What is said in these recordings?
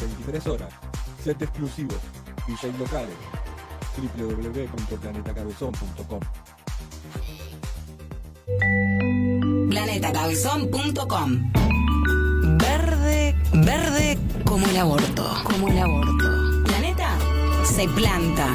23 horas. Set exclusivo. DJ locales. www.planetacabezón.com Planetacabezón.com Verde, verde como el aborto, como el aborto. Planeta se planta.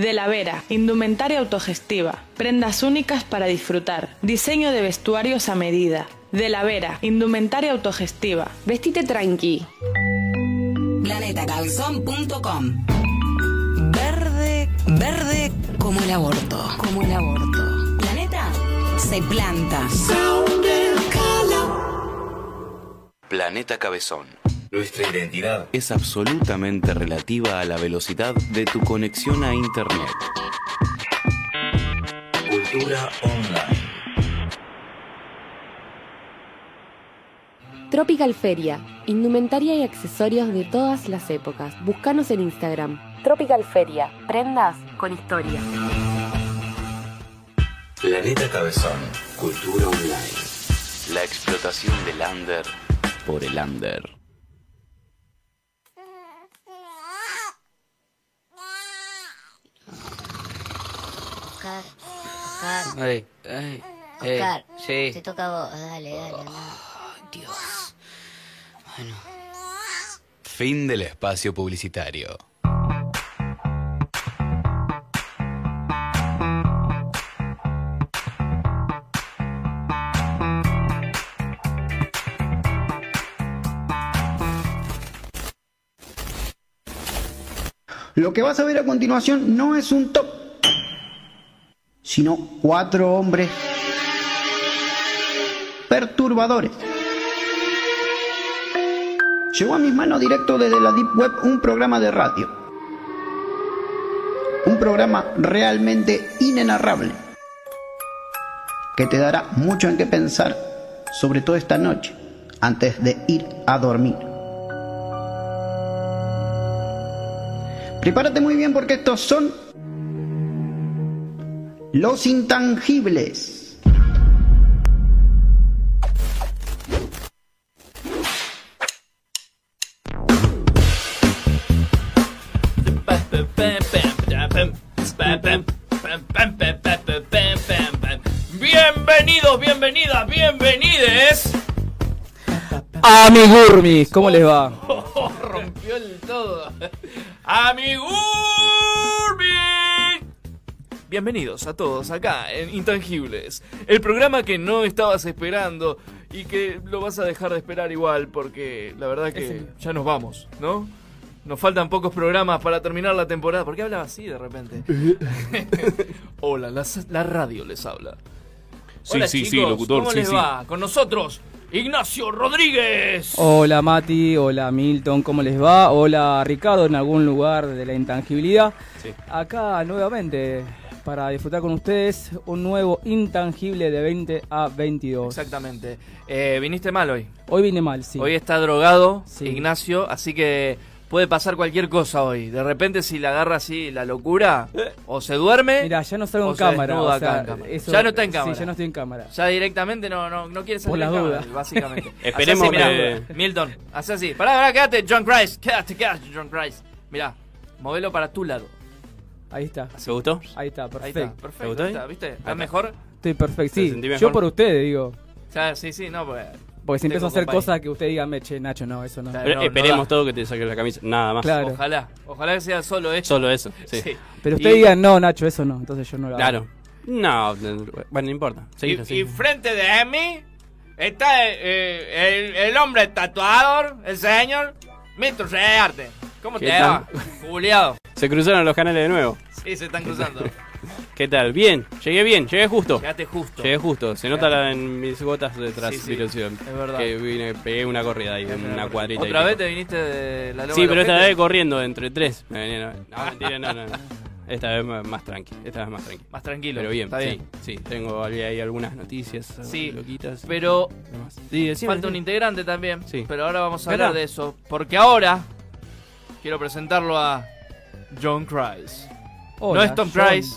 De la Vera, indumentaria autogestiva, prendas únicas para disfrutar, diseño de vestuarios a medida. De la Vera, indumentaria autogestiva. Vestite tranqui. Planetacabezón.com Verde, verde como el aborto, como el aborto. Planeta se planta. Planeta Cabezón. Nuestra identidad Es absolutamente relativa a la velocidad de tu conexión a Internet. cultura online. Tropical Feria, indumentaria y accesorios de todas las épocas. Búscanos en Instagram. Tropical Feria, prendas con historia. Planeta Cabezón. Cultura online. La explotación del under por el under. Oscar, Oscar, ey, ey, Oscar, sí. te toca a vos, dale, dale, anda. Dios. Bueno, Fin del espacio publicitario. Lo que vas a ver a continuación no es un top, sino cuatro hombres perturbadores. Llegó a mis manos directo desde la Deep Web un programa de radio. Un programa realmente inenarrable que te dará mucho en qué pensar, sobre todo esta noche, antes de ir a dormir. Prepárate muy bien porque estos son los intangibles. Bienvenidos, bienvenidas, bienvenides. Amigurmis, ¿cómo les va? Oh, rompió el todo. Amigurbi. Bienvenidos a todos acá en Intangibles, el programa que no estabas esperando y que lo vas a dejar de esperar igual porque la verdad que ya nos vamos, ¿no? Nos faltan pocos programas para terminar la temporada. ¿Por qué hablaba así de repente? Hola, la, la radio les habla. Sí, Hola, sí, sí, chicos, locutor, ¿Cómo sí, les sí. va? Con nosotros, Ignacio Rodríguez. Hola Mati, hola Milton, ¿cómo les va? Hola Ricardo en algún lugar de la intangibilidad. Sí. Acá nuevamente para disfrutar con ustedes un nuevo intangible de 20 a 22. Exactamente. Eh, viniste mal hoy. Hoy vine mal, sí. Hoy está drogado Sí. Ignacio, así que puede pasar cualquier cosa hoy. De repente si le agarra así la locura, o se duerme, Mira, ya no salgo o en se cámara. o sea, acá en cámara. eso- ya no está en cámara. Sí, ya no estoy en cámara. Ya directamente no, no, no quiere salir Por en las cámara, dudas. básicamente. Esperemos así, mirá, que- Milton, haz así. Pará, pará, quédate, John Christ. Quédate, quédate, John Christ. Mirá, movelo para tu lado. Ahí está. ¿Se gustó? Ahí está, Ahí perfecto. está, perfecto. ¿Te gustó ahí ahí? está, ¿Viste? Ahí ¿Estás está. mejor? Estoy perfecto. ¿Te Sí, sentí yo mejor? por ustedes digo. Ya, sí, sí, no, pues. Porque si empiezo a hacer compañía. cosas que usted diga, me che, Nacho, no, eso no. Claro. Pero no, no esperemos da. todo que te saques la camisa. Nada más. Claro. Ojalá, ojalá que sea solo eso. Solo eso. Sí. Sí. Pero Y- usted diga, no, Nacho, eso no. Entonces yo no lo hago. Claro. No, bueno, no importa. Y, Seguilo, y seguilo. frente de mí está eh, el, el hombre tatuador, el señor Milton Arte. ¿Cómo ¿Qué te va? Juliado. Se cruzaron los canales de nuevo. Sí, se están cruzando. ¿Qué tal? Bien, llegué bien, llegué justo. Quédate justo. Llegué justo. Se nota la- en mis gotas de Sí, sí, transpiración. es verdad. Que vine, pegué una corrida ahí, una cuadrita. ¿Otra y vez te viniste de la loma Sí, de pero esta vez corriendo entre tres. Me venía- no, mentira, no, no, no. Esta vez más- tranqui. Esta vez más tranqui. Más tranquilo. Pero bien, Está bien. sí, sí. Tengo ahí algunas noticias Sí, loquitas. pero. Sí, decime, falta un integrante también. Sí. Pero ahora vamos a hablar de eso. Porque ahora quiero presentarlo a John Christ. Hola, no es Tom John. Christ,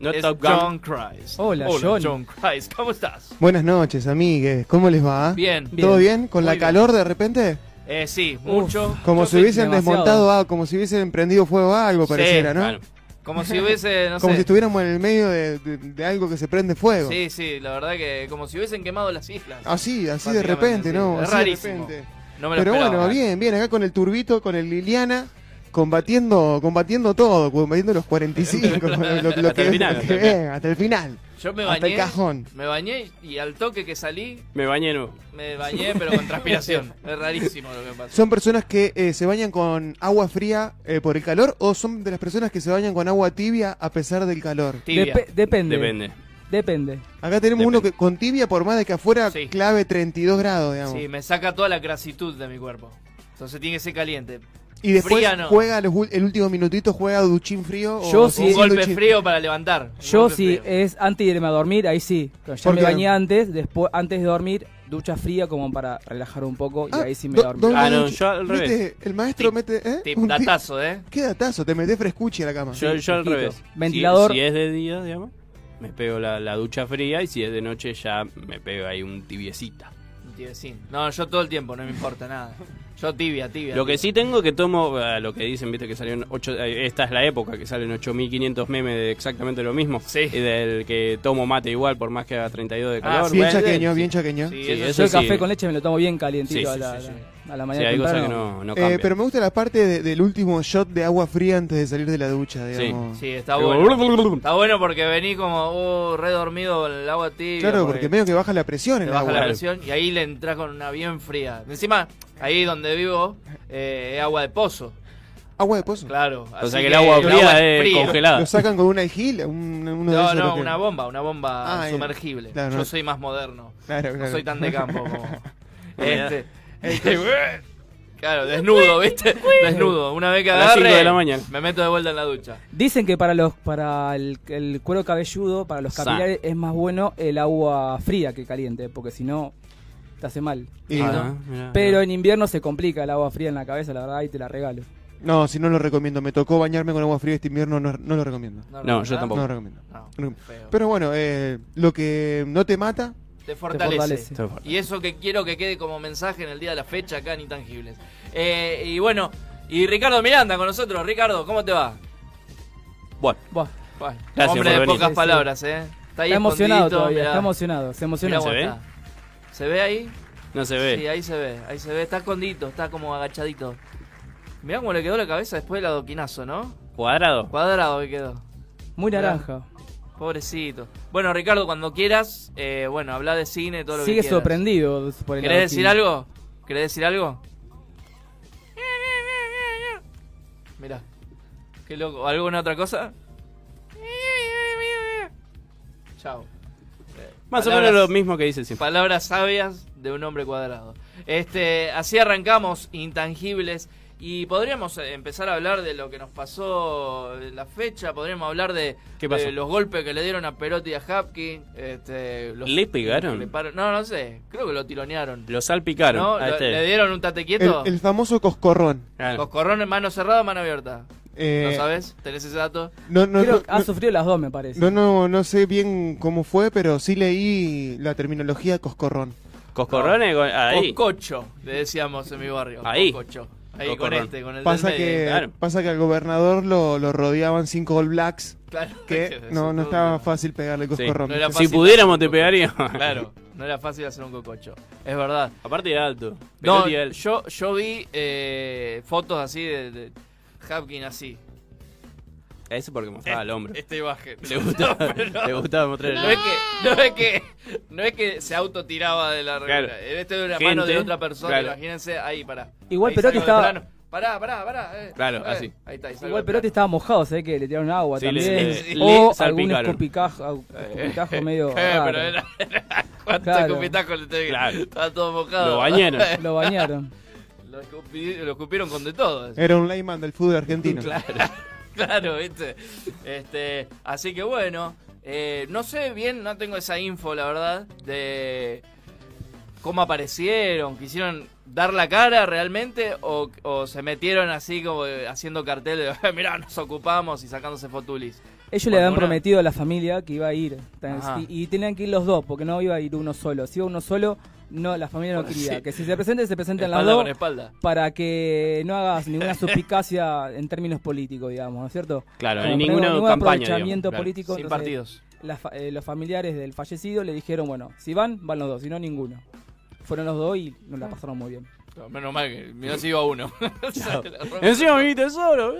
No es Top. John Christ. Hola, John. Christ. ¿Cómo estás? Buenas noches, amigues. ¿Cómo les va? Bien. ¿Todo bien? ¿Con Muy la bien. calor de repente? Eh, sí, mucho. Como si hubiesen demasiado. desmontado algo, como si hubiesen prendido fuego a algo, Sí, pareciera, ¿no? Claro. Como si hubiese, no como sé. si estuviéramos en el medio de, de- de algo que se prende fuego. Sí, sí, la verdad que como si hubiesen quemado las islas. Así, así de repente, sí. ¿no? Es Así de rarísimo. repente. No me lo Pero esperaba. bueno, bien, bien, acá con el turbito, con el Liliana, combatiendo combatiendo todo, combatiendo los 45, lo, lo- lo Hasta que, el final, lo hasta que hasta el final. Yo me hasta bañé. el cajón. Me bañé y al toque que salí, Me bañé nuevo. me bañé pero con transpiración. es rarísimo lo que pasa. ¿Son personas que eh, se bañan con agua fría eh, por el calor o son de las personas que se bañan con agua tibia a pesar del calor? Tibia. Depe- depende. Depende. Depende. Acá tenemos uno que con tibia por más de que afuera Sí. clave 32 grados, digamos. Sí, me saca toda la grasitud de mi cuerpo. Entonces tiene que ser caliente. Y después Fría no. juega los el último minutito, juega duchín frío. Yo o sí. Un golpe duchín. frío para levantar. Yo si frío. es antes de irme a dormir, ahí sí. Pero ya ¿Por me qué? bañé antes, después antes de dormir, ducha fría como para relajar un poco y Ah, ahí sí me do- dormí. Ah, no, yo al revés. El maestro Tip- mete. ¿eh? Tip, Un datazo, ¿eh? ¿Qué datazo? Te metes frescuchi a la cama. Yo, yo al revés. Si- Ventilador. Si, es de día, digamos, me pego la, la ducha fría y si es de noche ya me pego ahí un tibiecita. Tibiecín. No, yo todo el tiempo, no me importa nada. Yo tibia, tibia. Lo que tibia. sí tengo que tomo, eh, lo que dicen, viste que salieron 8, esta es la época que salen 8500 memes de exactamente lo mismo. Sí. Y del que tomo mate igual por más que haga 32 de Ah, calor. bien Bueno, chaqueño, sí. bien chaqueño. Sí, Sí, eso eso Yo el café sí. con leche me lo tomo bien calientito Sí, a, sí, la, sí, sí. a la Sí, mañana hay cosas que no, no Eh, pero me gusta la parte de- del último shot de agua fría antes de salir de la ducha, digamos. Sí, está Pero- bueno. Está bueno porque vení como, uh, re dormido con el agua tibia. Claro, porque medio que baja la presión en el baja agua. la Claro. presión y ahí le entras con una bien fría. Encima, ahí donde vivo, eh, es agua de pozo. Agua de pozo. Claro. O así sea que el agua fría es congelada. Lo sacan con un algil, un, uno de No, esos no, que- una bomba, una bomba Ah, sumergible. claro, Yo no. soy más moderno. Claro, No claro. soy tan de campo como. Mirá. este. este claro, desnudo, ¿viste? Desnudo. Una vez que A las cinco agarre, de la mañana. me meto de vuelta en la ducha. Dicen que para los para el, el cuero cabelludo, para los Sa. capilares, es más bueno el agua fría que caliente, porque si no, te hace mal. Y- Ah, mirá, Pero mirá. en invierno se complica el agua fría en la cabeza, la verdad, ahí te la regalo. No, si no lo recomiendo. Me tocó bañarme con agua fría este invierno, no, no lo recomiendo. No, yo tampoco. No lo recomiendo. No, No. feo. Pero bueno, eh, lo que no te mata, Te fortalece. fortalece. Te fortalece. Y eso que quiero que quede como mensaje en el día de la fecha acá en Intangibles. Eh, y bueno, y Ricardo Miranda con nosotros. Ricardo, ¿cómo te va? Bueno, Buah, Bueno, Gracias hombre por de venir. pocas Sí, sí. palabras, ¿eh? Está ahí está emocionado escondidito, todavía, mirá. está emocionado, se emociona. Mirá ¿Se cómo ve? está. ¿Se ve ahí? no se ve. Sí, ahí se ve, ahí se ve. Está escondido, está como agachadito. Mirá cómo le quedó la cabeza después del adoquinazo, ¿no? Cuadrado. Cuadrado que quedó. Muy naranja. Pobrecito. Bueno, Ricardo, cuando quieras, eh, bueno, habla de cine, todo lo Sigue que quieras. sorprendido por el ¿Querés decir algo? ¿Querés decir algo? Mira. Qué loco. ¿Alguna otra cosa? Chao. Eh, Más o menos lo mismo que dice siempre. Palabras sabias de un hombre cuadrado. Este, así arrancamos, intangibles. Y podríamos eh, empezar a hablar de lo que nos pasó en la fecha, podríamos hablar de, los golpes que le dieron a Perotti y a Hapkin. Este, los- ¿Le pegaron? le paro- no, no sé, creo que lo tironearon. Lo salpicaron. ¿No? a Lo- este. ¿Le dieron un tate El, quieto? el famoso coscorrón. Claro. Coscorrón en mano cerrada o mano abierta. Eh, ¿No sabes? ¿Tenés ese dato? No, no, Creo no, que ha no- sufrido las dos, me parece. no, no, no sé bien cómo fue, pero sí leí la terminología coscorrón. Coscorrones con- ahí. Coscocho, le decíamos en mi barrio. Ahí. Coscocho. Ahí con Coscorrón. este, con el Pasa del que, claro. pasa que al gobernador lo, lo rodeaban cinco All Blacks, Claro, que no, no estaba fácil pegarle Sí. coscorrón. No era Si pudiéramos te pegaría. Claro, no era fácil hacer un cococho. Es verdad. Aparte de alto. No, yo, yo vi eh, fotos así de, de Hapkin así. Ese porque mostraba el hombro. Esta imagen. Le gustaba, No, pero- le gustaba mostrar el No es que, no es que, no es que se autotiraba de la Claro. regla. Este de una Gente, mano de otra persona, claro. imagínense, ahí, pará. Igual Ahí Perotti estaba- plano. Pará, pará, pará. eh. Claro, Eh, así. Ahí está, ahí Igual Perotti estaba mojado, sé que le tiraron agua Sí, también. le- le o algún medio Eh, pero era, era ¿Cuántos Claro. escupitajos le tenía? Claro. Estaba todo mojado. Lo bañaron. Lo bañaron. Lo, escupi- lo escupieron con de todo. Era un layman del fútbol argentino. Claro. Claro, ¿viste? Este, así que bueno, eh, no sé bien, no tengo esa info, la verdad, de cómo aparecieron, quisieron dar la cara realmente o, o se metieron así como haciendo cartel de, "Eh, mirá, nos ocupamos y sacándose fotulis. Ellos le habían una- prometido a la familia que iba a ir. Ajá. Y tenían que ir los dos, porque no iba a ir uno solo. Si iba uno solo, no, la familia no quería. Sí. Que si se presente, se presenten las dos. espalda. Para que no hagas ninguna suspicacia en términos políticos, digamos, ¿no es cierto? Claro, Como ni ningún- ninguna ningún campaña, aprovechamiento digamos, claro. político. Sin entonces, partidos. la eh, los familiares del fallecido le dijeron, bueno, si van, van los dos, si no, ninguno. Fueron los dos y nos la pasaron muy bien. No, Menos mal que mirá si iba uno. Chao. Se la rompo. Encima mi tesoro.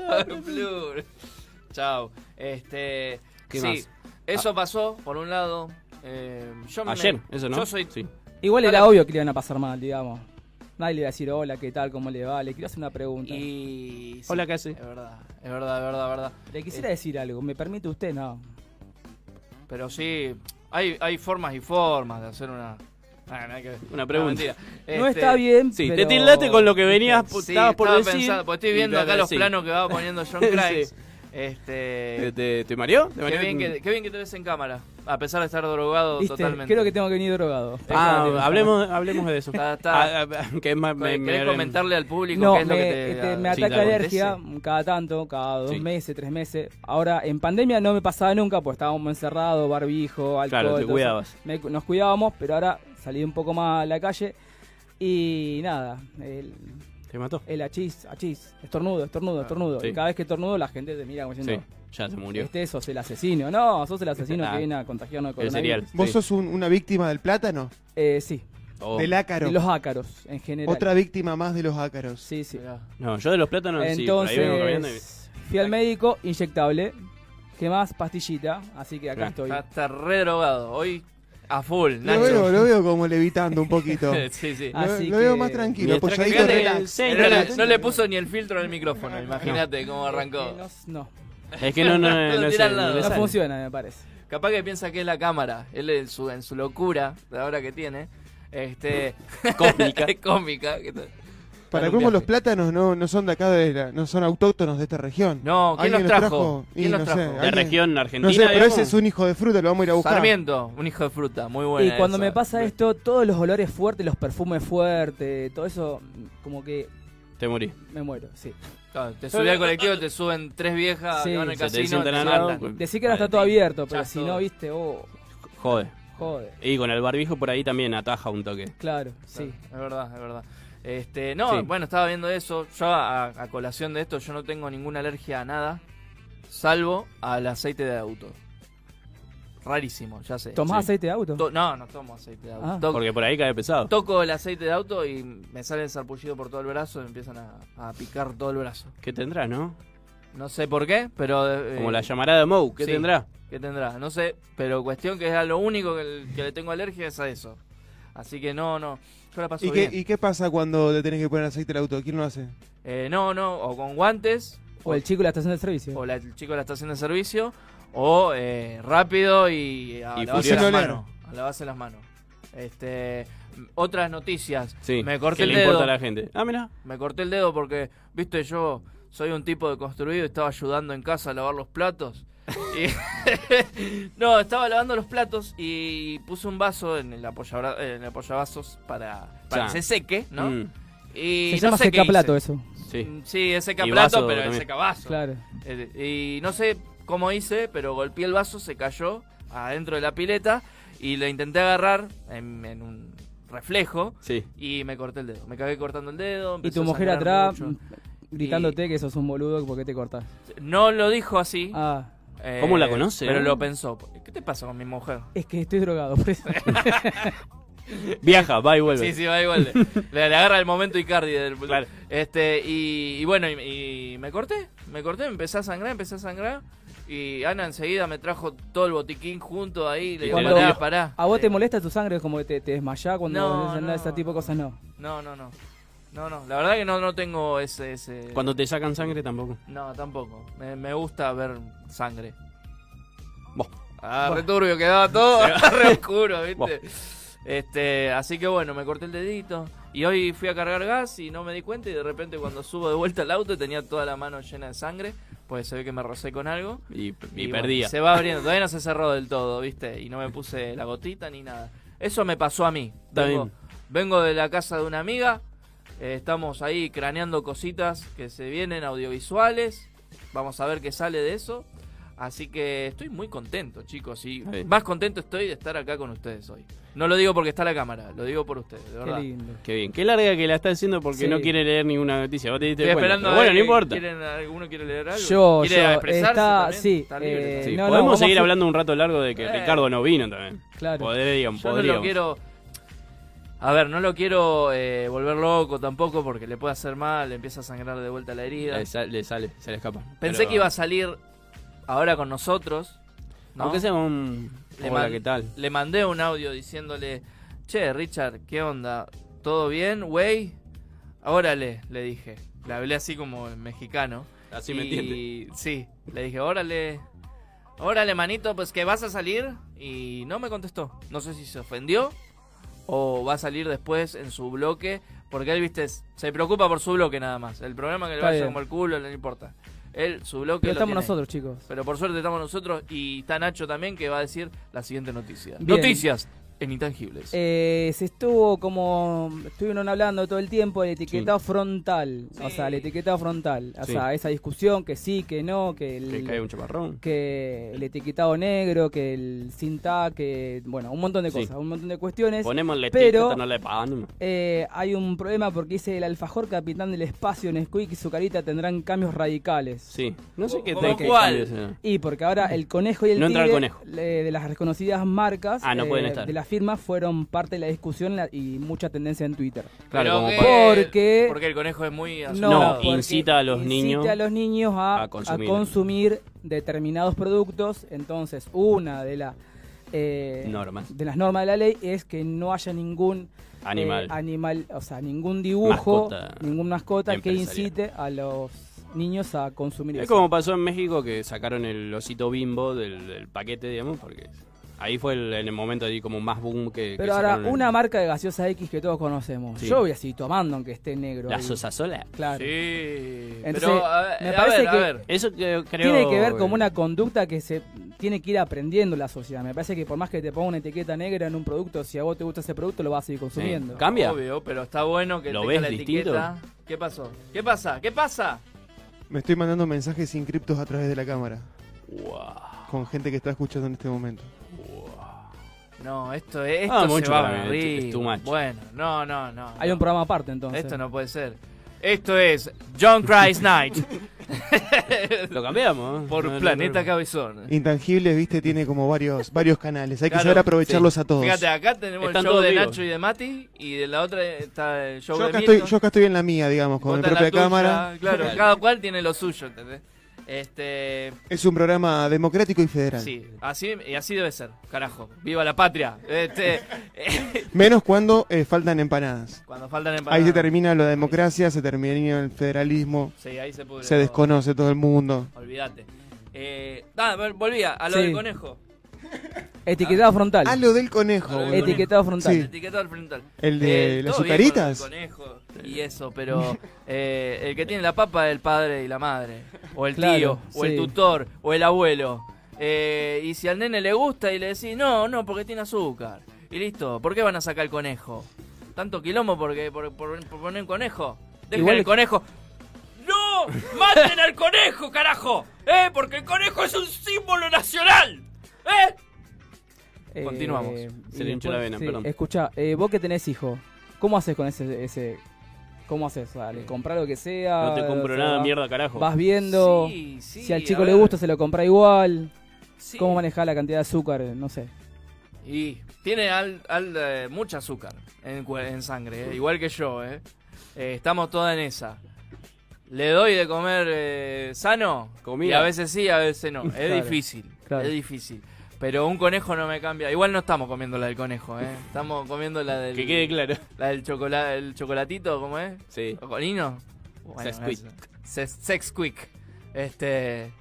Chao. Este. ¿Qué sí, más? eso pasó, por un lado. Eh, yo me- Ayer, eso no. Yo soy. Sí. Igual No era obvio que le iban a pasar mal, digamos. Nadie le iba a decir, hola, ¿qué tal? ¿Cómo le va? Le quiero hacer una pregunta. Y. sí, Hola, ¿qué hace? Es verdad, es verdad, es verdad, es verdad. Le quisiera decir algo, ¿me permite usted? No. Pero sí, hay, hay formas y formas de hacer una. Ah, nada que ver. Una pregunta. No Este, está bien, Sí, pero... te tildaste con lo que venías, Sí, estabas por decir. pensando, porque estoy viendo acá los sí. planos que va poniendo John Sí. ¿Te, Este. te, te mareó? ¿Te Qué mareó? bien, que, qué bien que te ves en cámara, a pesar de estar drogado ¿Viste? totalmente. Creo que tengo que venir drogado. Ah, Déjame- hablemos, hablemos de eso. Está- está- Ah, ah, que es más, me, ¿Querés me- comentarle al público No, qué es lo me, que te, este, me ataca alergia cada tanto, cada dos Sí. meses, tres meses. Ahora, en pandemia no me pasaba nunca, pues estábamos encerrados, barbijo, alcohol. Claro, te cuidabas. Me- nos cuidábamos, pero ahora salí un poco más a la calle y nada, el, ¿Te mató? el achís, achís, estornudo, estornudo, estornudo. Ah, sí. Y cada vez que estornudo la gente te mira como Sí, diciendo, ya se murió. este sos el asesino. No, sos el asesino Ah, que viene a contagiarnos coronavirus. serial. ¿Vos Sí. sos un- una víctima del plátano? Eh, sí, Oh. Del ácaro. de los ácaros en general. Otra víctima más de los ácaros. Sí, sí. No, yo de los plátanos sí, por ahí vengo caminando y- Entonces, fui al médico, inyectable. ¿Qué más? Pastillita. Así que acá Claro. estoy. Está, está re drogado. Hoy a full, Lo Nacho. veo, lo veo como levitando un poquito. sí, sí. Lo, Así lo veo que- más tranquilo, Mientras que apoyadito, relax. el seis, no, le, no le puso ni el filtro al micrófono, imagínate cómo arrancó. No, no, Es que no, no, no, Lo no, tira se- al lado. no le no sale. funciona, me parece. Capaz que piensa que es la cámara. Él en su, en su locura, de ahora que tiene, este Cósmica. es cómica. que Para cómo los plátanos no, no son de acá, de la- no son autóctonos de esta región. No, ¿quién ¿Alguien los trajo? ¿Quién los no trajo? sé, De alguien- región argentina. No sé, pero digamos. ese es un hijo de fruta, lo vamos a ir a buscar. Sarmiento, un hijo de fruta, muy buena. y cuando esa. me pasa esto, todos los olores fuertes, los perfumes fuertes, todo eso, como que Te morí. me muero, sí. Claro, te subí al colectivo, te suben tres viejas Sí. que van al Se te casino. te Decí que ahora está todo abierto, pero si todo. no, viste, oh, Jode. joder. Y con el barbijo por ahí también ataja un toque. Claro, sí. Es verdad, es verdad. Este, no, Sí. bueno, estaba viendo eso. Yo a, a colación de esto, yo no tengo ninguna alergia a nada, salvo al aceite de auto. Rarísimo, ya sé. ¿Tomás Sí. aceite de auto? To- no, no tomo aceite de auto. Ah. Porque por ahí cae pesado. toco el aceite de auto y me sale el sarpullido por todo el brazo y me empiezan a, a picar todo el brazo. ¿Qué tendrá, no? No sé por qué, pero... eh, Como la llamarada de Moe. ¿Qué sí. tendrá? ¿Qué tendrá? No sé, pero cuestión que es a lo único que, que le tengo alergia es a eso. Así que no, no, yo la paso ¿Y qué, bien. ¿Y qué pasa cuando le tenés que poner aceite al auto? ¿Quién lo hace? Eh, no, no, o con guantes, O el chico de la estación de servicio. o la- el chico de la estación de servicio, o eh, rápido y a Y lavarse las manos. A lavarse las manos. Este, Otras noticias. Sí, me corté que el le dedo. importa a la gente. Ah, mira. Me corté el dedo porque, viste, yo soy un tipo de construido y estaba ayudando en casa a lavar los platos. Y- no, estaba lavando los platos y puse un vaso en el, apoyabra- en el apoyavasos para, que se seque, ¿no? Mm. Y Se no llama sé secaplato hice. eso. Sí. Sí, es Y secaplato, pero es también. secavaso. Claro. Eh, Y no sé cómo hice, pero golpeé el vaso, se cayó adentro de la pileta y le intenté agarrar en, en un reflejo Sí. y me corté el dedo. Me cagué cortando el dedo. Y tu mujer atrás mucho. gritándote que sos un boludo porque te cortás. No lo dijo así. Ah. Eh, ¿Cómo la conoce, Pero eh? lo pensó. ¿Qué te pasa con mi mujer? Es que estoy drogado, por eso. Viaja, va y vuelve. Sí, sí, va igual. Le, le agarra el momento Icardi del Este, y, y bueno, y, y me corté, me corté, me empecé a sangrar, empecé a sangrar. Y Ana enseguida me trajo todo el botiquín junto ahí. Le digo, pará, pará. ¿A vos te molesta tu sangre? como que te, te desmayás cuando No, no. ese tipo de cosas? No. No, no, no. No, no. La verdad que no, no tengo ese, ese... Cuando te sacan sangre tampoco. No, tampoco. Me, me gusta ver sangre. Vos. Ah, re turbio quedaba todo, re oscuro, ¿viste? Vos. Este, así que bueno, me corté el dedito. Y hoy fui a cargar gas y no me di cuenta. Y de repente, cuando subo de vuelta al auto, tenía toda la mano llena de sangre. Pues se ve que me rocé con algo. Y, y bueno, perdía. se va abriendo, todavía no se cerró del todo, ¿viste? Y no me puse la gotita ni nada. Eso me pasó a mí. Vengo, vengo de la casa de una amiga. Eh, estamos ahí craneando cositas que se vienen audiovisuales. Vamos a ver qué sale de eso. Así que estoy muy contento, chicos. Y más contento estoy de estar acá con ustedes hoy. No lo digo porque está la cámara, lo digo por ustedes, de verdad. lindo. Qué bien. Qué larga que la está haciendo porque Sí. no quiere leer ninguna noticia. Vos te diste Estoy esperando bueno, no importa. ¿quieren- ¿Alguno quiere leer algo? Yo, ¿Quiere yo, expresarse está- también? sí, Está libre. eh, Sí, no, no, podemos seguir hablando un rato largo de que Eh. Ricardo no vino también. Claro. Podrían, Yo no lo quiero. A ver, no lo quiero eh, volver loco tampoco porque le puede hacer mal, le empieza a sangrar de vuelta la herida. Le, sal- le sale, se le escapa. Pensé Pero- que iba a salir ahora con nosotros. ¿no? Aunque sea un. Le, Hola, ¿qué tal? le mandé un audio diciéndole: Che, Richard, ¿qué onda? ¿Todo bien, güey? Órale, le dije. Le hablé así como en mexicano. Así me Y- entiende. Sí, le dije: Órale. Órale, manito, pues que vas a salir. Y no me contestó. No sé si se ofendió o va a salir después en su bloque. Porque él, viste, se preocupa por su bloque nada más. El programa que le vaya como el culo, no le importa. Él, su bloque. Pero lo estamos tiene. nosotros, chicos. Pero por suerte estamos nosotros y está Nacho también que va a decir la siguiente noticia. Bien. Noticias en Intangibles. Eh, se estuvo como. Estuvieron hablando todo el tiempo del etiquetado frontal. O sea, el etiquetado frontal. O Sí. sea, esa discusión que sí, que no, que el. Que cae un chaparrón. que el etiquetado negro, que el cinta, que. Bueno, un montón de Sí. cosas, un montón de cuestiones. Ponemos la pero etiqueta, no le eh, hay un problema porque dice el alfajor capitán del espacio Nesquik y su carita tendrán cambios radicales. Sí. No sé qué ¿Cómo te qué cuál? Y porque ahora el conejo y el No entra el conejo. eh, de las reconocidas marcas Ah, no pueden eh, estar. de la firma fueron parte de la discusión la- y mucha tendencia en Twitter. Claro, como que- para- Porque- porque el conejo es muy No, incita a los incita niños a los niños a, a a consumir. determinados productos. Entonces, una de las Normas. de las normas de la ley es que no haya ningún Animal. eh, animal, o sea, ningún dibujo, Mascota ningún mascota que incite a los niños a consumir Es eso. como pasó en México que sacaron el osito bimbo del, del paquete, digamos, porque ahí fue el- en el momento ahí como más boom que. que Pero ahora, el- una marca de gaseosa X que todos conocemos. Sí. Yo voy a seguir tomando aunque esté negro. La sosa sola. Claro. Sí. Entonces, pero, a ver, me a parece ver, a que ver. Eso que creo. tiene que ver como una conducta que se tiene que ir aprendiendo la sociedad. Me parece que por más que te ponga una etiqueta negra en un producto, si a vos te gusta ese producto, lo vas a seguir consumiendo. ¿Cambia? Obvio, pero está bueno que ¿Lo tenga ves la distinto? etiqueta. ¿Qué pasó? ¿Qué pasa? ¿Qué pasa? Me estoy mandando mensajes inscriptos a través de la cámara. Wow. Con gente que está escuchando en este momento. No, esto, esto Ah, se mucho va para mí. Bueno, no, no, no. Hay no. un programa aparte entonces. Esto no puede ser. Esto es John Christ Night. Lo cambiamos. ¿eh? Por No, no, Planeta no. Cabezón. Intangibles, viste, tiene como varios, varios canales. Hay que Claro, saber aprovecharlos sí. a todos. Fíjate, acá tenemos Están el show de vivos. Nacho y de Mati. Y de la otra está el show Yo de acá, estoy, yo acá estoy en la mía, digamos, con mi propia tuya, cámara. Claro, cada cual tiene lo suyo, ¿entendés? Este. Es un programa democrático y federal. Sí, así, y así debe ser, carajo. ¡Viva la patria! Este, Menos cuando eh, faltan empanadas. cuando faltan empanadas. Ahí se termina la democracia, se termina el federalismo, Sí, ahí se pudre se todo. desconoce todo el mundo. Olvídate. Eh, nada, volvía a lo Sí. del conejo. Etiquetado frontal. Ah, lo del conejo. Lo del boludo. Etiquetado frontal. Sí. Etiquetado al frontal. ¿El de Eh, las el azucaritas? conejo y eso, pero eh, el que tiene la papa es el padre y la madre. O el Claro, tío, o el tutor, o el abuelo. Eh, y si al nene le gusta y le decís, no, no, porque tiene azúcar. Y listo, ¿por qué van a sacar el conejo? ¿Tanto quilombo porque, por, por- por poner un conejo? Dejen Igual- el conejo. ¡No! ¡Maten al conejo, carajo! ¿Eh? Porque el conejo es un símbolo nacional. ¿Eh? Eh, Continuamos. Se le hinchó la vena, perdón. Escucha, eh, vos que tenés hijo, ¿cómo haces con ese, ese ¿Cómo haces? Dale, comprar lo que sea. No te compro o sea, nada, va- mierda, carajo. Vas viendo. Sí, sí, si al chico le gusta, se lo compra igual. Sí. ¿Cómo manejar la cantidad de azúcar? No sé. Y tiene al, al, eh, mucha azúcar en, en sangre, eh, igual que yo, ¿eh? Eh, Estamos todas en esa. ¿Le doy de comer eh, sano? Comida. Y a veces sí, a veces no. Es Claro, difícil, claro. es difícil. Pero un conejo no me cambia. Igual no estamos comiendo la del conejo, ¿eh? Estamos comiendo la del... Que quede claro. La del chocolate, el chocolatito, ¿cómo es? Sí. ¿Ocolino? Sex Quick. Sex, Sex Quick. Este...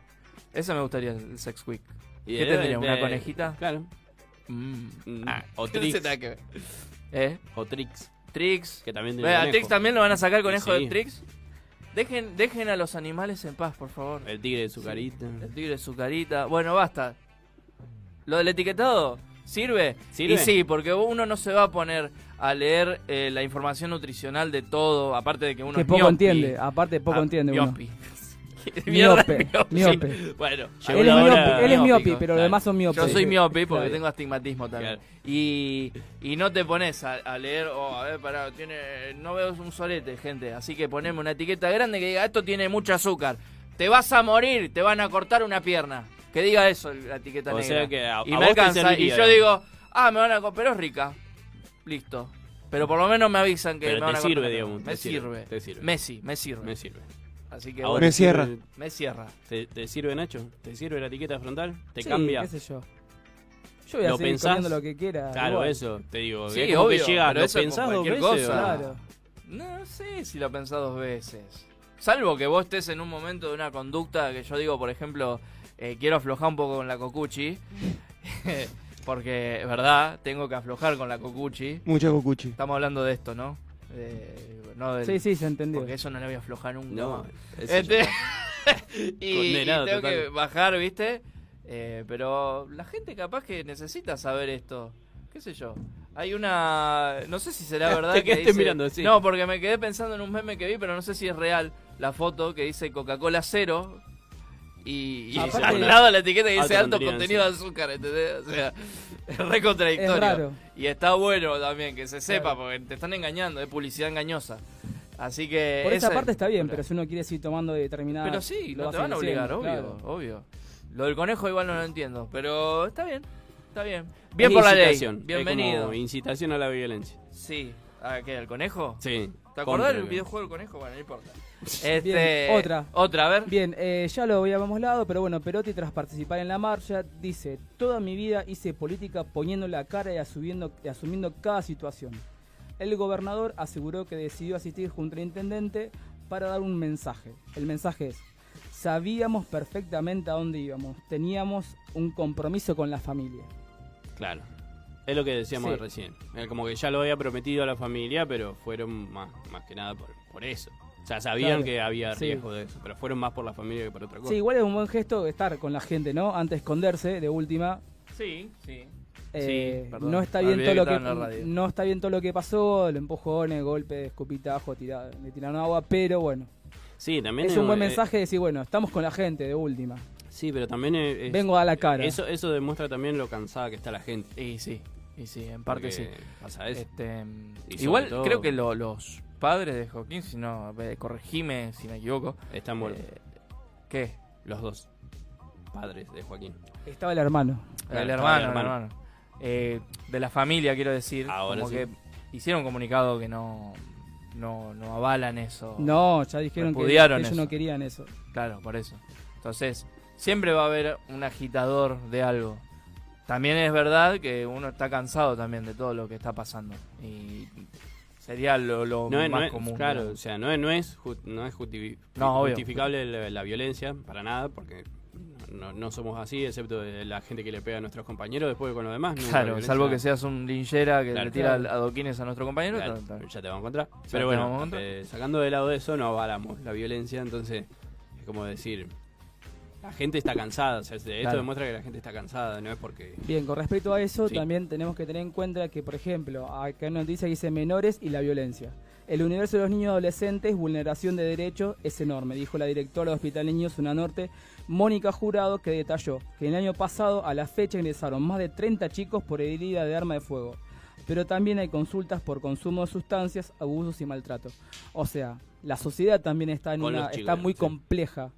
Eso me gustaría, el Sex Quick. ¿Qué tendría? ¿Una conejita? Claro. Mm. Mm, Ah, o Trix. ¿Eh? O Trix. Trix. Que también tiene ¿A. Trix también lo van a sacar conejo Sí. de Trix? Dejen, dejen a los animales en paz, por favor. El tigre de su carita. El tigre de su carita. Bueno, basta. Lo del etiquetado, ¿sirve? ¿Sirve? Y sí, porque uno no se va a poner a leer eh, la información nutricional de todo, aparte de que uno Que es poco miopi. entiende. Aparte, poco Ah, entiende uno. miopi. Mierda, Miope, miopi. miope. Bueno, Él es miope, él es miopi, pero los demás son miopes. Yo soy miope porque Claro. tengo astigmatismo también. Claro. Y, y no te pones a, a leer, o a ver, pará, tiene, no veo un solete, gente. Así que poneme una etiqueta grande que diga, esto tiene mucho azúcar. Te vas a morir, te van a cortar una pierna. Que diga eso la etiqueta O negra. sea que a- y a me alcanza. Y yo digamos. digo, ah, me van a cortar, pero es rica. Listo. Pero por lo menos me avisan que Pero me van a cortar sirve, digamos. Me te sirve, sirve. te sirve. Messi, me sirve. Me sirve. Así que ¿A vos bueno, Me cierra. sirve- me cierra. ¿Te, te sirve, Nacho? ¿Te sirve la etiqueta frontal? ¿Te Sí, cambia? qué sé yo. Yo voy a ¿Lo seguir pensás? comiendo lo que quiera. Claro, igual. eso, te digo. Sí, es obvio, que llega, pero ¿lo pensás dos veces? cosa. Claro. No sé si lo pensás dos veces. Salvo que vos estés en un momento de una conducta que yo digo, por ejemplo, eh, quiero aflojar un poco con la cocuchi. porque, verdad, tengo que aflojar con la cocuchi. Mucha cocuchi. Estamos hablando de esto, ¿no? Eh, no del- Sí, sí, se entendió. Porque eso no le voy a aflojar nunca. No, Este- y, y Condenado tengo total. que bajar, ¿viste? Eh, pero la gente capaz que necesita saber esto. ¿Qué sé yo? Hay una... No sé si será verdad Te que dice- mirando, sí. No, porque me quedé pensando en un meme que vi, pero no sé si es real. La foto que dice Coca-Cola cero y, y Aparte- al lado de la etiqueta que dice Alto alto contenido de azúcar, ¿entendés? O sea, es re contradictorio. Es raro. Y está bueno también que se sepa, Claro. porque te están engañando, es publicidad engañosa. Así que... Por esa esa- parte está bien, pero si uno quiere seguir tomando determinada. Pero sí, lo no te van a obligar, obvio, claro. obvio. Lo del conejo igual no lo entiendo, pero está bien, está bien. Bien Es por la ley, bienvenido. como incitación a la violencia. Sí, ¿a qué? ¿Al conejo? Sí. ¿Te acordás del videojuego del conejo? Bueno, no importa. Este, Bien, otra. Otra, a ver. Bien, eh, ya lo habíamos hablado, pero bueno, Perotti tras participar en la marcha dice, toda mi vida hice política poniendo la cara y asumiendo, y asumiendo cada situación. El gobernador aseguró que decidió asistir junto al intendente para dar un mensaje. El mensaje es, sabíamos perfectamente a dónde íbamos, teníamos un compromiso con la familia. Claro. Es lo que decíamos Sí. recién. Como que ya lo había prometido a la familia, pero fueron más, más que nada por, por eso. O sea, sabían Claro. que había Sí. riesgo de eso, pero fueron más por la familia que por otra cosa. Sí, igual es un buen gesto estar con la gente, ¿no? Antes de esconderse, de última. Sí, sí. Eh, Sí, perdón. no está Me bien olvidé todo lo que que no está bien todo lo que pasó, los empujones, golpes, tira- le tiraron agua, pero bueno. Sí, también Es un buen eh, mensaje de decir, bueno, estamos con la gente de última. Sí, pero también es, es- Vengo a la cara. Eso, eso demuestra también lo cansada que está la gente. Y sí, y sí, en parte Porque sí. pasa eso. Este, Y sobre igual todo- creo que lo- los padres de Joaquín, si no, corregime si me equivoco. Están muertos. eh, ¿Qué? Los dos padres de Joaquín. Estaba el hermano. Claro, el hermano, el el hermano. hermano. Eh, de la familia, quiero decir. Ahora como sí. que hicieron un comunicado que no, no, no avalan eso. No, ya dijeron que, ellos eso. no querían eso. Claro, por eso. Entonces, siempre va a haber un agitador de algo. También es verdad que uno está cansado también de todo lo que está pasando. Y sería lo, lo No es, más no es- común. claro, digamos. o sea, no es, no es, ju- no es No, justificable la, la violencia para nada, porque no, no somos así, excepto de la gente que le pega a nuestros compañeros, después con lo demás. Claro, salvo que seas un linchera que Claro. le tira Claro. adoquines a nuestro compañero. Claro, ya te vamos a encontrar. Pero bueno, vamos a encontrar. eh, sacando de lado eso, no avalamos la violencia, entonces es como decir, la gente está cansada, o sea, esto Claro. demuestra que la gente está cansada, no es porque... Bien, con respecto a eso, Sí. también tenemos que tener en cuenta que, por ejemplo, acá una noticia que dice menores y la violencia. El universo de los niños y adolescentes, vulneración de derechos, es enorme, dijo la directora del Hospital Niños Zona Norte, Mónica Jurado, que detalló que el año pasado a la fecha ingresaron más de 30 chicos por herida de arma de fuego. Pero también hay consultas por consumo de sustancias, abusos y maltrato. O sea, la sociedad también está, en una, chicos, está muy sí. compleja.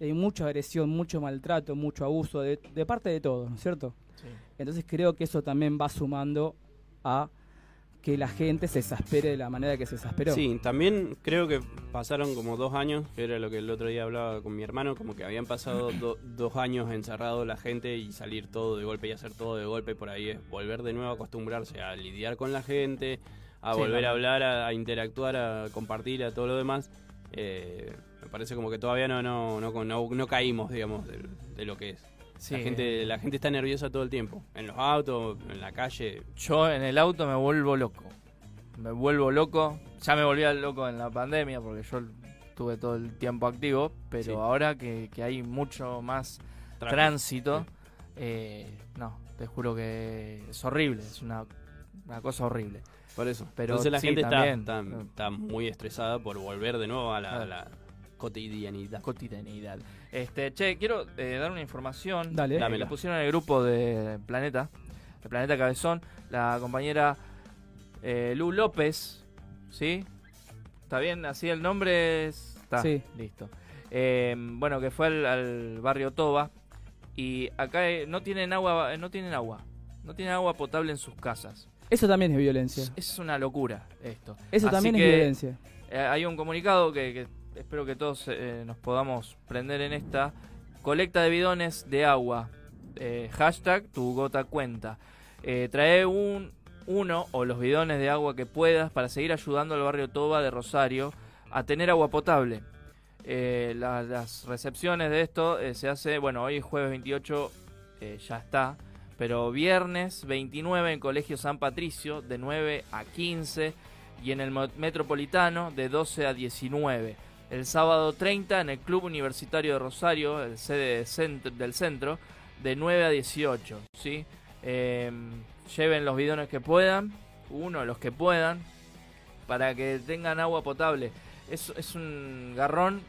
Hay mucha agresión, mucho maltrato, mucho abuso de, de parte de todos, ¿no es cierto? Sí. Entonces creo que eso también va sumando a que la gente se exaspere de la manera que se exasperó. Sí, también creo que pasaron como dos años, que era lo que el otro día hablaba con mi hermano, como que habían pasado do- dos años encerrado la gente y salir todo de golpe y hacer todo de golpe, por ahí es volver de nuevo a acostumbrarse a lidiar con la gente, a Sí, volver a hablar, a, a interactuar, a compartir, a todo lo demás. Eh, parece como que todavía no, no, no, no, no caímos, digamos, de, de lo que es. Sí. La, gente, la gente está nerviosa todo el tiempo, en los autos, en la calle. Yo en el auto me vuelvo loco. Me vuelvo loco. Ya me volvía loco en la pandemia porque yo tuve todo el tiempo activo. Pero Sí. ahora que, que hay mucho más Tráfico. tránsito, eh, no, te juro que es horrible. Es una, una cosa horrible. Por eso. Pero Entonces la gente está, está, está muy estresada por volver de nuevo a la, Claro. a la cotidianidad. Cotidianidad. Este, che, quiero eh, dar una información. Dale. eh, que pusieron en el grupo de Planeta, de Planeta Cabezón, la compañera eh, Lu López, ¿sí? ¿Está bien? ¿Así el nombre? es- Está, Sí. listo. Eh, bueno, que fue al, al barrio Toba y acá eh, no tienen agua, eh, no tienen agua, no tienen agua potable en sus casas. Eso también es violencia. Es una locura esto. Eso Así también es violencia. eh, hay un comunicado que, que espero que todos eh, nos podamos prender en esta. Colecta de bidones de agua. Eh, hashtag tu gota cuenta. Eh, trae un, uno o los bidones de agua que puedas para seguir ayudando al barrio Toba de Rosario a tener agua potable. La- las recepciones de esto se hace, bueno, hoy es jueves 28, eh, ya está, pero viernes 29 en Colegio San Patricio de 9 a 15 y en el Metropolitano de 12 a 19. El sábado 30 en el Club Universitario de Rosario, el sede de centro- del centro, de 9 a 18. ¿sí? Eh, lleven los bidones que puedan, uno los que puedan, para que tengan agua potable. Es un garrón.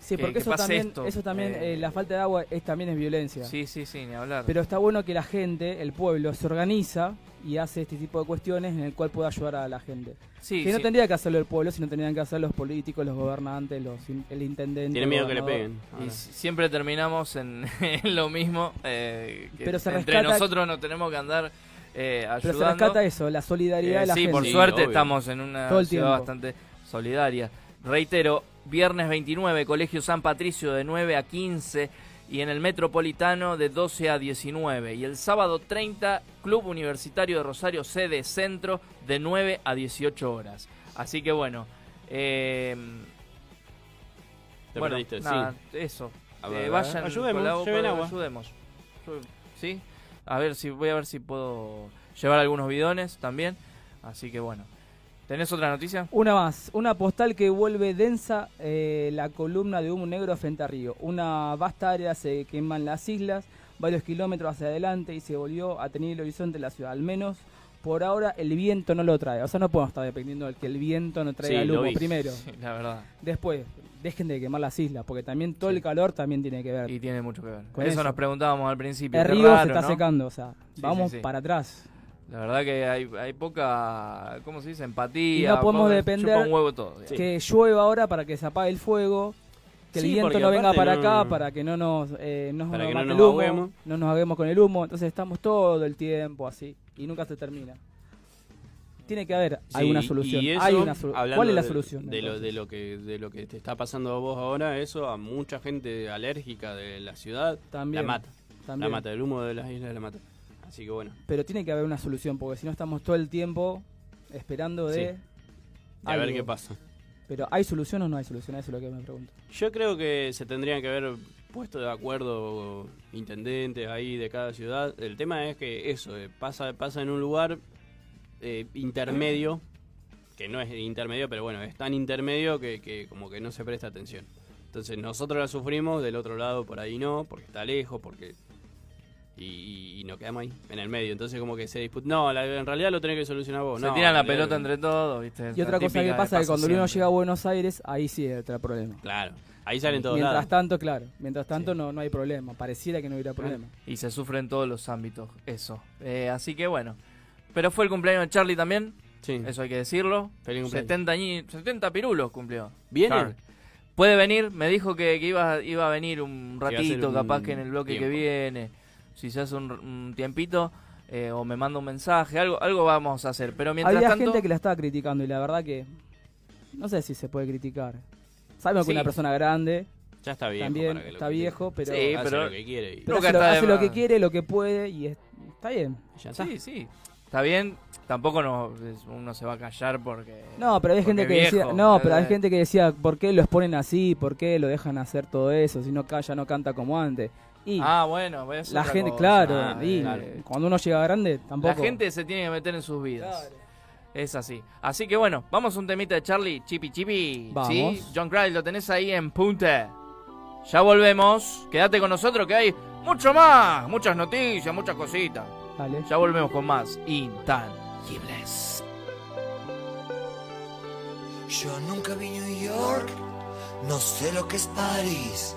Sí, que- porque que eso pase también, esto. eso también Eh, eh, la falta de agua es, también es violencia. Sí, sí, sí, ni hablar. Pero está bueno que la gente, el pueblo, se organiza y hace este tipo de cuestiones en el cual puede ayudar a la gente. Sí, que no tendría que hacerlo el pueblo, sino tendrían que hacer los políticos, los gobernantes, los, el intendente. Tiene miedo que le peguen. Y ahora. siempre terminamos en, en lo mismo. eh, que Pero se entre rescata- nosotros nos tenemos que andar eh, ayudando. Pero se rescata eso, la solidaridad Eh, de la sí, gente. por Sí, suerte obvio. estamos en una ciudad tiempo. bastante solidaria. Reitero, viernes 29, Colegio San Patricio de 9 a 15 y en el Metropolitano de 12 a 19. Y el sábado 30, Club Universitario de Rosario, sede centro, de 9 a 18 horas. Así que bueno, eh, Te bueno, perdiste, nada, sí. eso. A Eh, ver, vayan, ayudemos, colabo- lleven agua. ayudemos. ¿Sí? A ver si voy a ver si puedo llevar algunos bidones también. Así que bueno. ¿Tenés otra noticia? Una más, una postal que vuelve densa eh, la columna de humo negro frente a Río. Una vasta área se queman las islas, varios kilómetros hacia adelante y se volvió a tener el horizonte de la ciudad. Al menos por ahora el viento no lo trae. O sea, no podemos estar dependiendo del que el viento no traiga Sí, el humo vi. primero. Sí, la verdad. Después, dejen de quemar las islas, porque también todo el calor también tiene que ver. Y tiene mucho que ver. Con eso, eso. nos preguntábamos al principio. el río raro, se está ¿no? secando, o sea, vamos para atrás. La verdad que hay, hay poca, ¿cómo se dice? Empatía. Y no podemos poca- depender un huevo todo. digamos. que llueva ahora para que se apague el fuego, que el viento no venga para no- acá, para que no nos, eh, no Para que no el nos humo, ahoguemos. no nos haguemos con el humo. Entonces estamos todo el tiempo así y nunca se termina. Tiene que haber Sí, alguna solución. y eso, Hay una solu- ¿Cuál es la de- solución? De lo, de, lo que, de lo que te está pasando a vos ahora, eso a mucha gente alérgica de la ciudad También, la mata. también. La mata, el humo de las islas la mata. Así que bueno, Pero tiene que haber una solución, porque si no estamos todo el tiempo esperando de... Sí. a ver qué pasa. Pero ¿hay solución o no hay solución? Eso es lo que me pregunto. Yo creo que se tendrían que haber puesto de acuerdo intendentes ahí de cada ciudad. El tema es que eso, eh, pasa, pasa en un lugar eh, intermedio, que no es intermedio, pero bueno, es tan intermedio que, que como que no se presta atención. Entonces nosotros la sufrimos, del otro lado por ahí no, porque está lejos, porque... Y, y nos quedamos ahí, en el medio. Entonces como que se disputa... No, la- en realidad lo tenés que solucionar vos. Se no, tiran la pelota entre todos, ¿viste? Y otra cosa que pasa es que cuando uno llega a Buenos Aires, ahí sí entra el problema. Claro, ahí salen todos Mientras lados. tanto, claro, mientras tanto no, no hay problema. Pareciera que no hubiera problema. Y se sufre en todos los ámbitos, eso. Eh, así que bueno. Pero fue el cumpleaños de Charlie también. Sí. Eso hay que decirlo. Feliz cumpleaños. 70, añi- 70 pirulos cumplió. ¿Viene? Charlie. Puede venir, me dijo que, que iba, iba a venir un ratito, un capaz que en el bloque que viene. Si se hace un, un tiempito. eh, o me manda un mensaje, algo, algo vamos a hacer. Pero mientras Había tanto. gente que la estaba criticando y la verdad que no sé si se puede criticar. Sabemos Sí. que una persona grande Ya está viejo también para que lo está viejo, pero, Sí, Hace pero- lo que quiere y- pero Nunca hace, lo, hace lo que quiere, lo que puede y es- está bien. Ya está. Sí, sí. Está bien. Tampoco no, es- uno se va a callar porque. No, pero hay gente que viejo, decía, no, pero hay gente que decía, ¿por qué lo exponen así? ¿Por qué lo dejan hacer todo eso? Si no calla, no canta como antes. Y Ah, bueno, es la otra gente, cosa. claro, Ah, y claro. cuando uno llega grande, tampoco. La gente se tiene que meter en sus vidas. Es así. Así que bueno, vamos a un temita de Charlie, Chipi Chipi. Vamos. ¿Sí? John Cry, lo tenés ahí en punta. Ya volvemos. Quédate con nosotros que hay mucho más. Muchas noticias, muchas cositas. Dale. Ya volvemos con más Intangibles. Yo nunca vi New York, no sé lo que es París.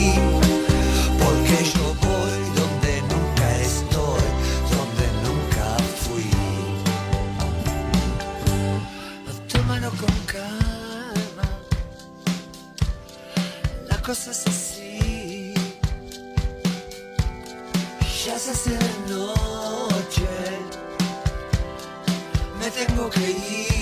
La cosa es así. Ya se hace de noche, me tengo que ir.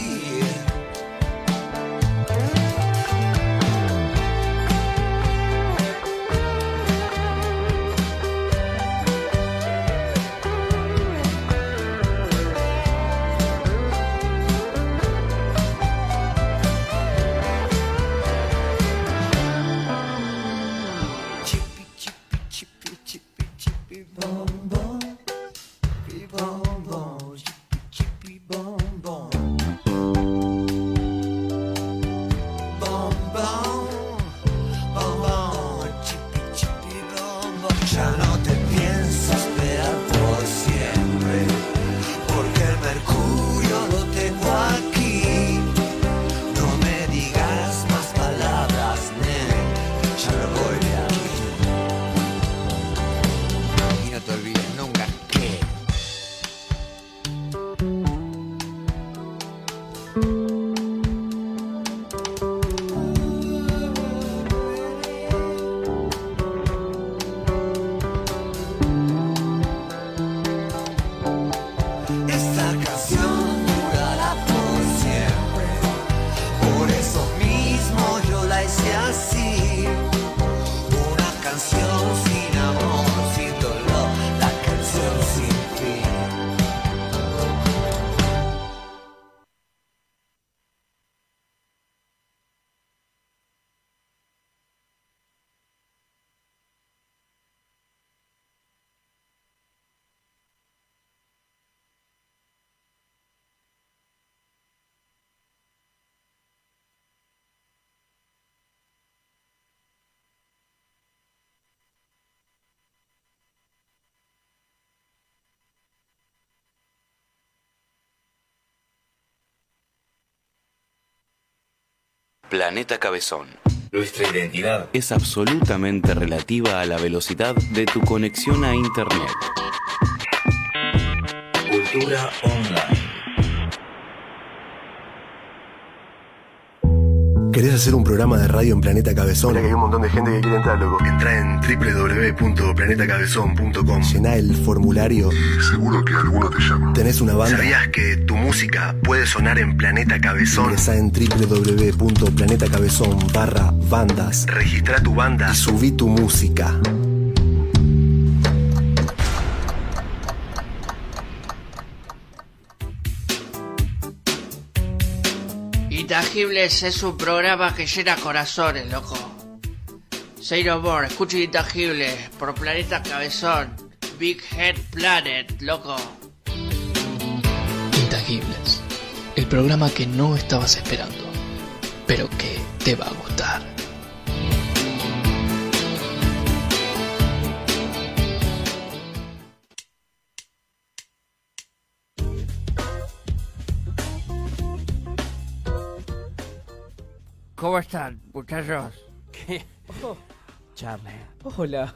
Planeta Cabezón. Nuestra identidad Es absolutamente relativa a la velocidad de tu conexión a Internet. Cultura online. ¿Querés hacer un programa de radio en Planeta Cabezón? Mira que hay un montón de gente que quiere entrar, loco. Entra en www.planetacabezón.com. Llená el formulario. Y seguro que alguno te llama. ¿Tenés una banda? ¿Sabías que tu música puede sonar en Planeta Cabezón? Ingresa en www.planetacabezón barra bandas. Registra tu banda y subí tu música. Intangibles es un programa que llena corazones, loco. Say no more, escucha Intangibles por Planeta Cabezón. Big Head Planet, loco. Intangibles. El programa que no estabas esperando, pero que te va a gustar. ¿Cómo están, muchachos? Charlie. Hola.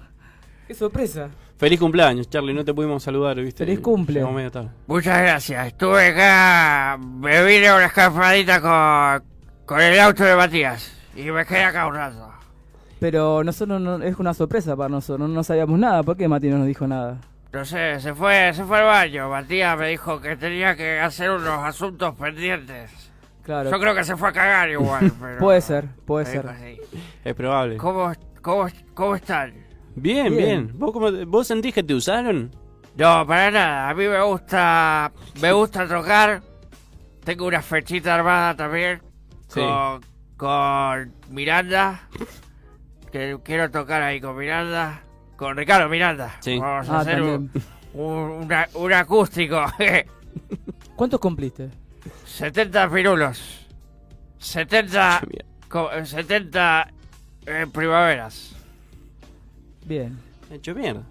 Qué sorpresa. Feliz cumpleaños, Charlie. No te pudimos saludar, ¿viste? Feliz cumple. Medio tarde. Muchas gracias. Estuve acá, me vine a una escapadita con, con el auto de Matías y me quedé acá un rato. Pero nosotros no, es una sorpresa para nosotros, no, no sabíamos nada. ¿Por qué Mati no nos dijo nada? No sé, se fue, se fue al baño. Matías me dijo que tenía que hacer unos asuntos pendientes. Claro. Yo creo que se fue a cagar igual, pero... Puede ser, puede ser. así. Es probable. ¿Cómo, cómo, cómo están? Bien, bien. ¿Vos, cómo ¿Vos sentís que te usaron? No, para nada. A mí me gusta, me gusta tocar. Tengo una fechita armada también Sí. con, con Miranda. Que quiero tocar ahí con Miranda. Con Ricardo Miranda. Sí. Vamos a Ah, hacer un, un, una- un acústico. ¿Cuántos cumpliste? 70 pirulos. 70, co- 70 eh, primaveras. Bien. Hecho mierda.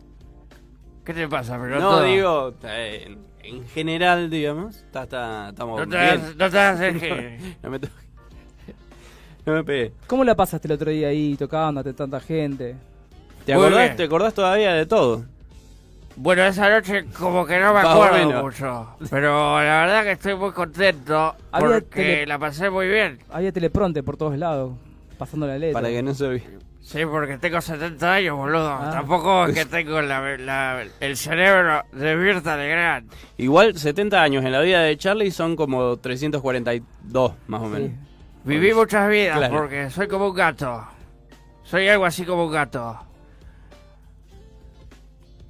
¿Qué te pasa, pero No, digo, eh, en, en general, digamos, está, está, estamos No te bien. hagas- no te hagas el que- no me to- No me pegué. ¿Cómo la pasaste el otro día ahí tocando ante tanta gente? ¿Te Muy acordás, bien. ¿Te acordás todavía de todo? Bueno, esa noche como que no me acuerdo mucho. Pero la verdad que estoy muy contento Había porque tele- la pasé muy bien. Había telepronte por todos lados, pasando la letra. Para que no se olvide. Sí, porque tengo 70 años, boludo. Ah. Tampoco es que tengo la- la- el cerebro de Mirta Legrand. Igual 70 años en la vida de Charlie son como 342, más o menos. Viví muchas vidas Claro. porque soy como un gato. Soy algo así como un gato.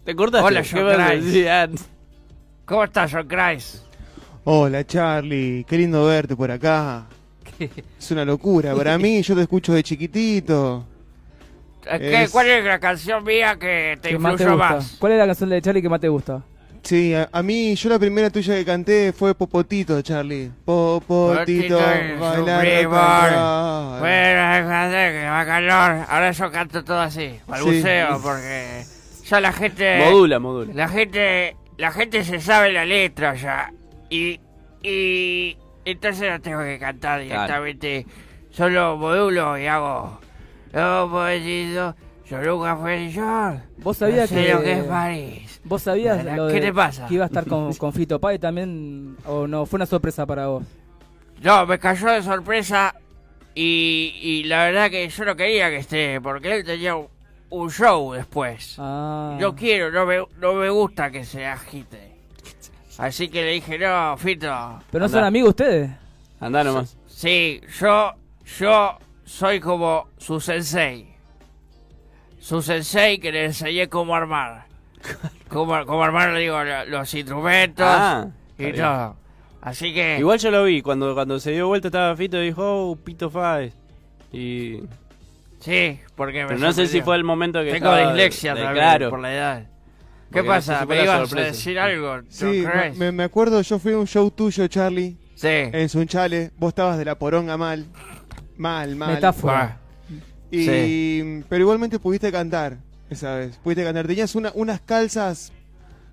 ¿Te cortaste? Hola, ¿Qué John? Grice. ¿Cómo estás, John Christ? Hola Charlie, qué lindo verte por acá. Es una locura. Para mí, yo te escucho de chiquitito. ¿Qué, Es- ¿Cuál es la canción mía que te ¿Qué más te influyó gusta? más? ¿Cuál es la canción de Charlie que más te gusta? Sí, a, a mí, yo la primera tuya que canté fue Popotito, Charlie. Popotito, bailar. Bueno, que va calor. Ahora yo canto todo así, balbuceo, Sí. porque ya la gente... Modula, modula. La gente, la gente se sabe la letra ya. Y, y entonces no tengo que cantar directamente. Solo modulo y hago... Pobrecito, yo nunca fui yo. ¿Vos sabías no sé que- lo que es París. ¿Vos sabías lo ¿qué de- te pasa? que iba a estar con, con Fito Pai también? ¿O no? ¿Fue una sorpresa para vos? No, me cayó de sorpresa y, y la verdad que yo no quería que esté, porque él tenía un, un show después. Ah. Yo quiero, no me, no me gusta que se agite. Así que le dije, no, Fito. ¿Pero no son amigos ustedes? Andá nomás. Sí, yo, yo soy como su sensei. Su sensei que le enseñé cómo armar. Cómo, cómo armar, digo, lo- los instrumentos Ah, y todo. Así que... Igual yo lo vi, cuando, cuando se dio vuelta estaba Fito y dijo, oh, Pito Fáez. Y... Sí, porque me no sé si fue el momento que Tengo estaba dislexia de- también, claro. por la edad. ¿Qué Porque no sé pasa? si ¿Me ibas a decir algo? Sí, me, me acuerdo, yo fui a un show tuyo, Charlie. Sí. En Sunchale. Vos estabas de la poronga mal. Mal, mal. Metáfora. Y, Pero igualmente pudiste cantar esa vez. Pudiste cantar. Tenías una, unas calzas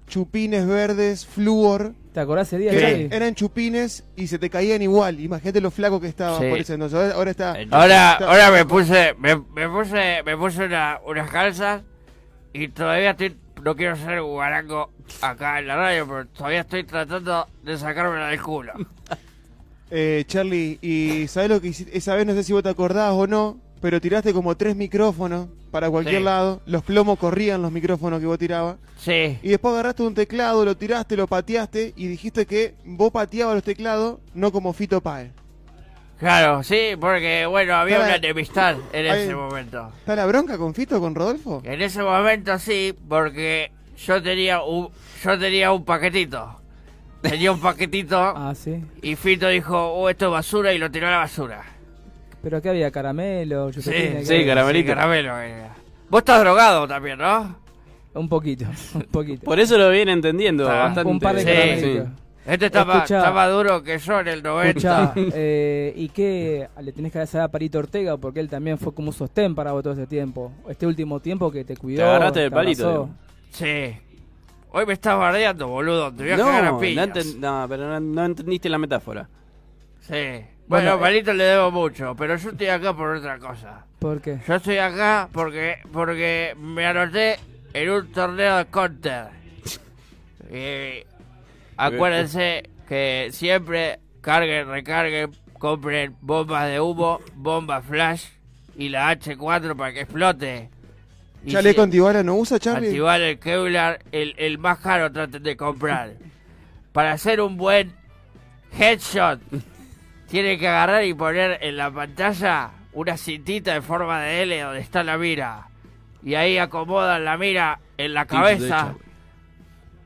chupines verdes, flúor. ¿Te acordás ese día, que Charlie? eran, eran chupines y se te caían igual. Imagínate lo flaco que estaba Sí. por ese entonces. Ahora, ahora está. Ahora, está- ahora me puse, me, me puse, me puse una- unas calzas y todavía estoy, no quiero ser guarango acá en la radio, pero todavía estoy tratando de sacármela del culo. Eh, Charlie, y ¿sabes lo que hiciste? Esa vez no sé si vos te acordás o no, pero tiraste como tres micrófonos para cualquier Sí. lado. Los plomos corrían los micrófonos que vos tirabas. Sí. Y después agarraste un teclado, lo tiraste, lo pateaste y dijiste que vos pateabas los teclados, no como Fito Páez. Claro, sí, porque bueno, había Está una enemistad en Ahí- ese momento. ¿Está la bronca con Fito, con Rodolfo? En ese momento sí, porque yo tenía un, yo tenía un paquetito. Tenía un paquetito Ah, sí. y Fito dijo, oh, esto es basura y lo tiró a la basura. Pero acá había caramelo, Sí, sí. Sí, caramelo. era. Vos estás drogado también, ¿no? Un poquito, un poquito. Por eso lo viene entendiendo Está- bastante. un par de Sí. caramelitos. Este está, más, Escuchá. está más duro que yo en el 90. Escuchá, eh, ¿y qué le tenés que agradecer a Parito Ortega? Porque él también fue como un sostén para vos todo ese tiempo. Este último tiempo que te cuidó. Te agarraste de palito. Sí. Hoy me estás bardeando, boludo. Te voy a cagar a No, enten- no, pero no, no entendiste la metáfora. Sí. Bueno, Bueno, eh. Palito le debo mucho, pero yo estoy acá por otra cosa. ¿Por qué? Yo estoy acá porque porque me anoté en un torneo de counter. Y acuérdense que siempre carguen, recarguen, compren bombas de humo, bombas flash y la H4 para que explote. Y ¿Chaleco si- antibala no usa, Charlie? Activar el Kevlar, el, el más caro traten de comprar. Para hacer un buen headshot, tiene que agarrar y poner en la pantalla una cintita en forma de L donde está la mira. Y ahí acomodan la mira en la cabeza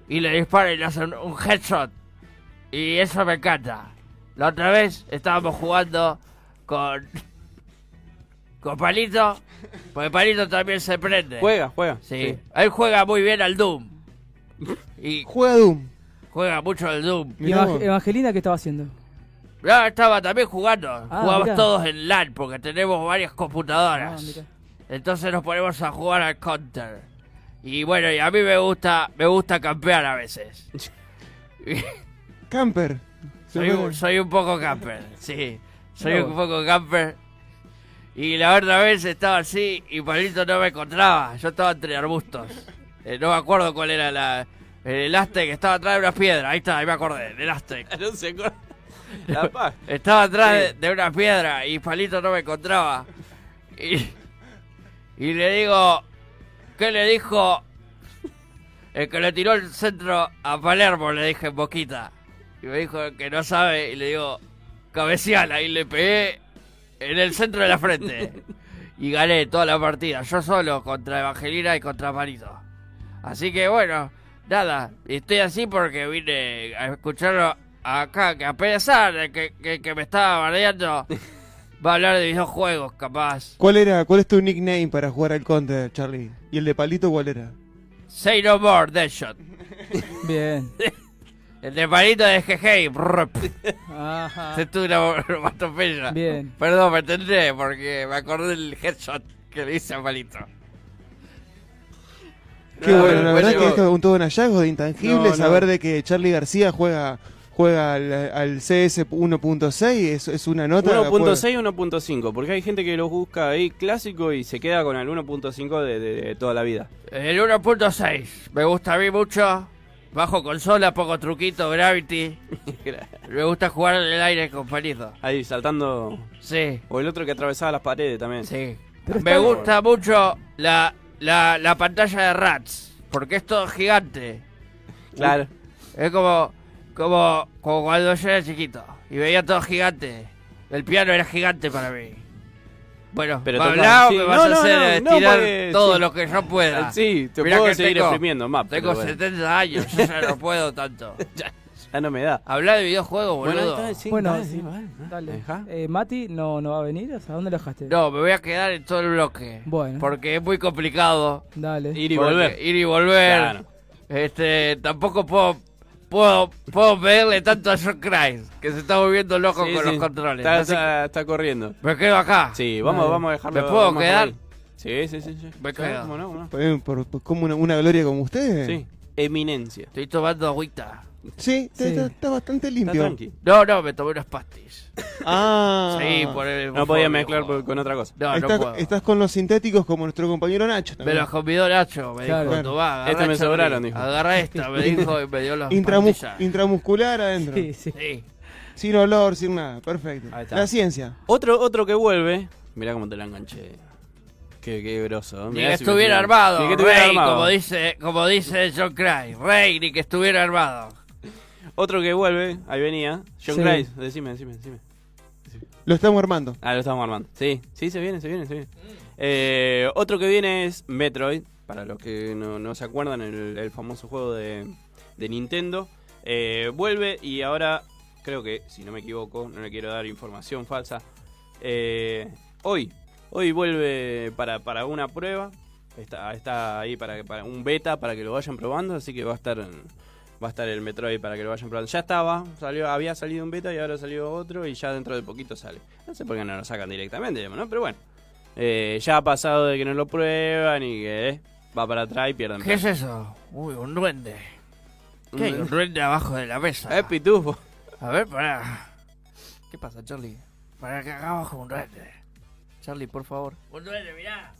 y le disparan y le hacen un headshot. Y eso me encanta. La otra vez estábamos jugando con. con Palito. Porque Palito también se prende. Juega, juega. Sí. Sí. Él juega muy bien al Doom. Y Juega Doom. juega mucho al Doom. ¿Y Evang- Evangelina qué estaba haciendo? No, estaba también jugando. Ah, Jugamos mirá. todos en LAN porque tenemos varias computadoras. Ah. Entonces nos ponemos a jugar al Counter. Y bueno, y a mí me gusta, me gusta campear a veces. Camper. Soy un, soy un poco camper, sí. Soy No. un poco camper. Y la otra vez estaba así y Palito no me encontraba. Yo estaba entre arbustos. Eh, no me acuerdo cuál era la, el Aztec. Estaba atrás de unas piedras. Ahí está, ahí me acordé. El Aztec. No se acuerda. La paz. Estaba atrás de, de una piedra y Palito no me encontraba. Y, y le digo, ¿qué le dijo el que le tiró el centro a Palermo? Le dije en boquita. Y me dijo que no sabe y le digo, cabeceala. Y le pegué en el centro de la frente. Y gané toda la partida, yo solo contra Evangelina y contra Palito. Así que bueno, nada, estoy así porque vine a escucharlo acá, que a pesar de que, que, que me estaba bardeando, va a hablar de videojuegos, capaz. ¿Cuál era, cuál es tu nickname para jugar al Counter, Charlie? ¿Y el de Palito cuál era? Say no more, Deadshot. Bien. El de palito de. Ajá. Se tuvo una onomatopeya. Bien. Perdón, me entendé porque me acordé del headshot que le hice a palito. Qué Ah, bueno, la verdad que bueno. esto es un todo un hallazgo de intangible, No, no. saber de que Charlie García juega juega al, al CS 1.6 es, es una nota. 1.6 1.5, porque hay gente que lo busca ahí clásico y se queda con el 1.5 de, de- de toda la vida. El 1.6 me gusta a mí mucho. Bajo consola, poco truquito, Gravity. me gusta jugar en el aire con palito. Ahí saltando. Sí. O el otro que atravesaba las paredes también. Sí. Pero Me gusta mucho la, la, la pantalla de Rats, porque es todo gigante. Claro. Es como, como, como cuando yo era chiquito y veía todo gigante. El piano era gigante para mí. Bueno, Pero ¿me toca- hablás o sí, me vas no, a hacer no, no, estirar porque- todo sí. lo que yo pueda? Sí, te Mirá puedo que seguir tengo- exprimiendo más. Tengo bueno. 70 años, yo ya no puedo tanto. Ya no me da. Habla de videojuegos, Bueno, boludo. está, sí, bueno, dale, sí, vale. dale. Eh, Mati no, no va a venir, o sea, ¿dónde lo dejaste? No, me voy a quedar en todo el bloque. Bueno. Porque es muy complicado. Dale. Ir y volver. Ir y volver. Claro. Este, tampoco puedo, puedo, puedo pedirle tanto a John Christ, que se está volviendo loco Sí, con sí. los controles. Está, Así está- está corriendo. me quedo acá. Sí, vamos, vamos a dejarlo. ¿Me puedo quedar? Sí, sí, sí. sí. Me quedo. ¿cómo no, cómo no? Por, por- por- como una, una gloria como ustedes. Sí. eminencia. Estoy tomando agüita. Sí, está, está- está bastante limpio. No, no, me tomé unas pastis. Ah. Sí, por el. No podía mezclar por- con otra cosa. No, no estás, puedo. estás con los sintéticos como nuestro compañero Nacho. Me también. los convidó Nacho, me Claro. dijo, tomá, agarrá Este me esta, sobraron, dijo. Agarra esta, me dijo y me dio las Intramu- pastillas. intramuscular adentro. Sí, sí. Sí. Sin olor, sin nada. Perfecto. Ahí está. La ciencia. Otro, otro que vuelve. Mirá cómo te la enganché. Qué, qué groso. Ni Mirá que si me estuviera armado, Ni que estuviera rey, armado. como dice, como dice John Cry. Rey, ni que estuviera armado. Otro que vuelve, ahí venía. John Sí. Decime, decime, decime. Lo estamos armando. Ah, lo estamos armando. Sí, sí, se viene, se viene, se viene. Eh, otro que viene es Metroid, para los que no, no se acuerdan, el, el famoso juego de, de Nintendo. Eh, vuelve y ahora, creo que, si no me equivoco, no le quiero dar información falsa, eh, hoy, hoy vuelve para, para una prueba, está, está ahí para, para un beta para que lo vayan probando, así que va a estar... Va a estar el Metroid para que lo vayan probando. Ya estaba, salió, había salido un beta y ahora salió otro y ya dentro de poquito sale. No sé por qué no lo sacan directamente, digamos, ¿no? Pero bueno. Eh, ya ha pasado de que no lo prueban y que eh, va para atrás y pierden ¿Qué es eso? Uy, un duende. Un ¿Qué. Un duende abajo de la mesa. Es pitufo. A ver, pará. ¿Qué pasa, Charlie? Para que acá abajo un duende. Charlie, por favor. Un duende, mirá.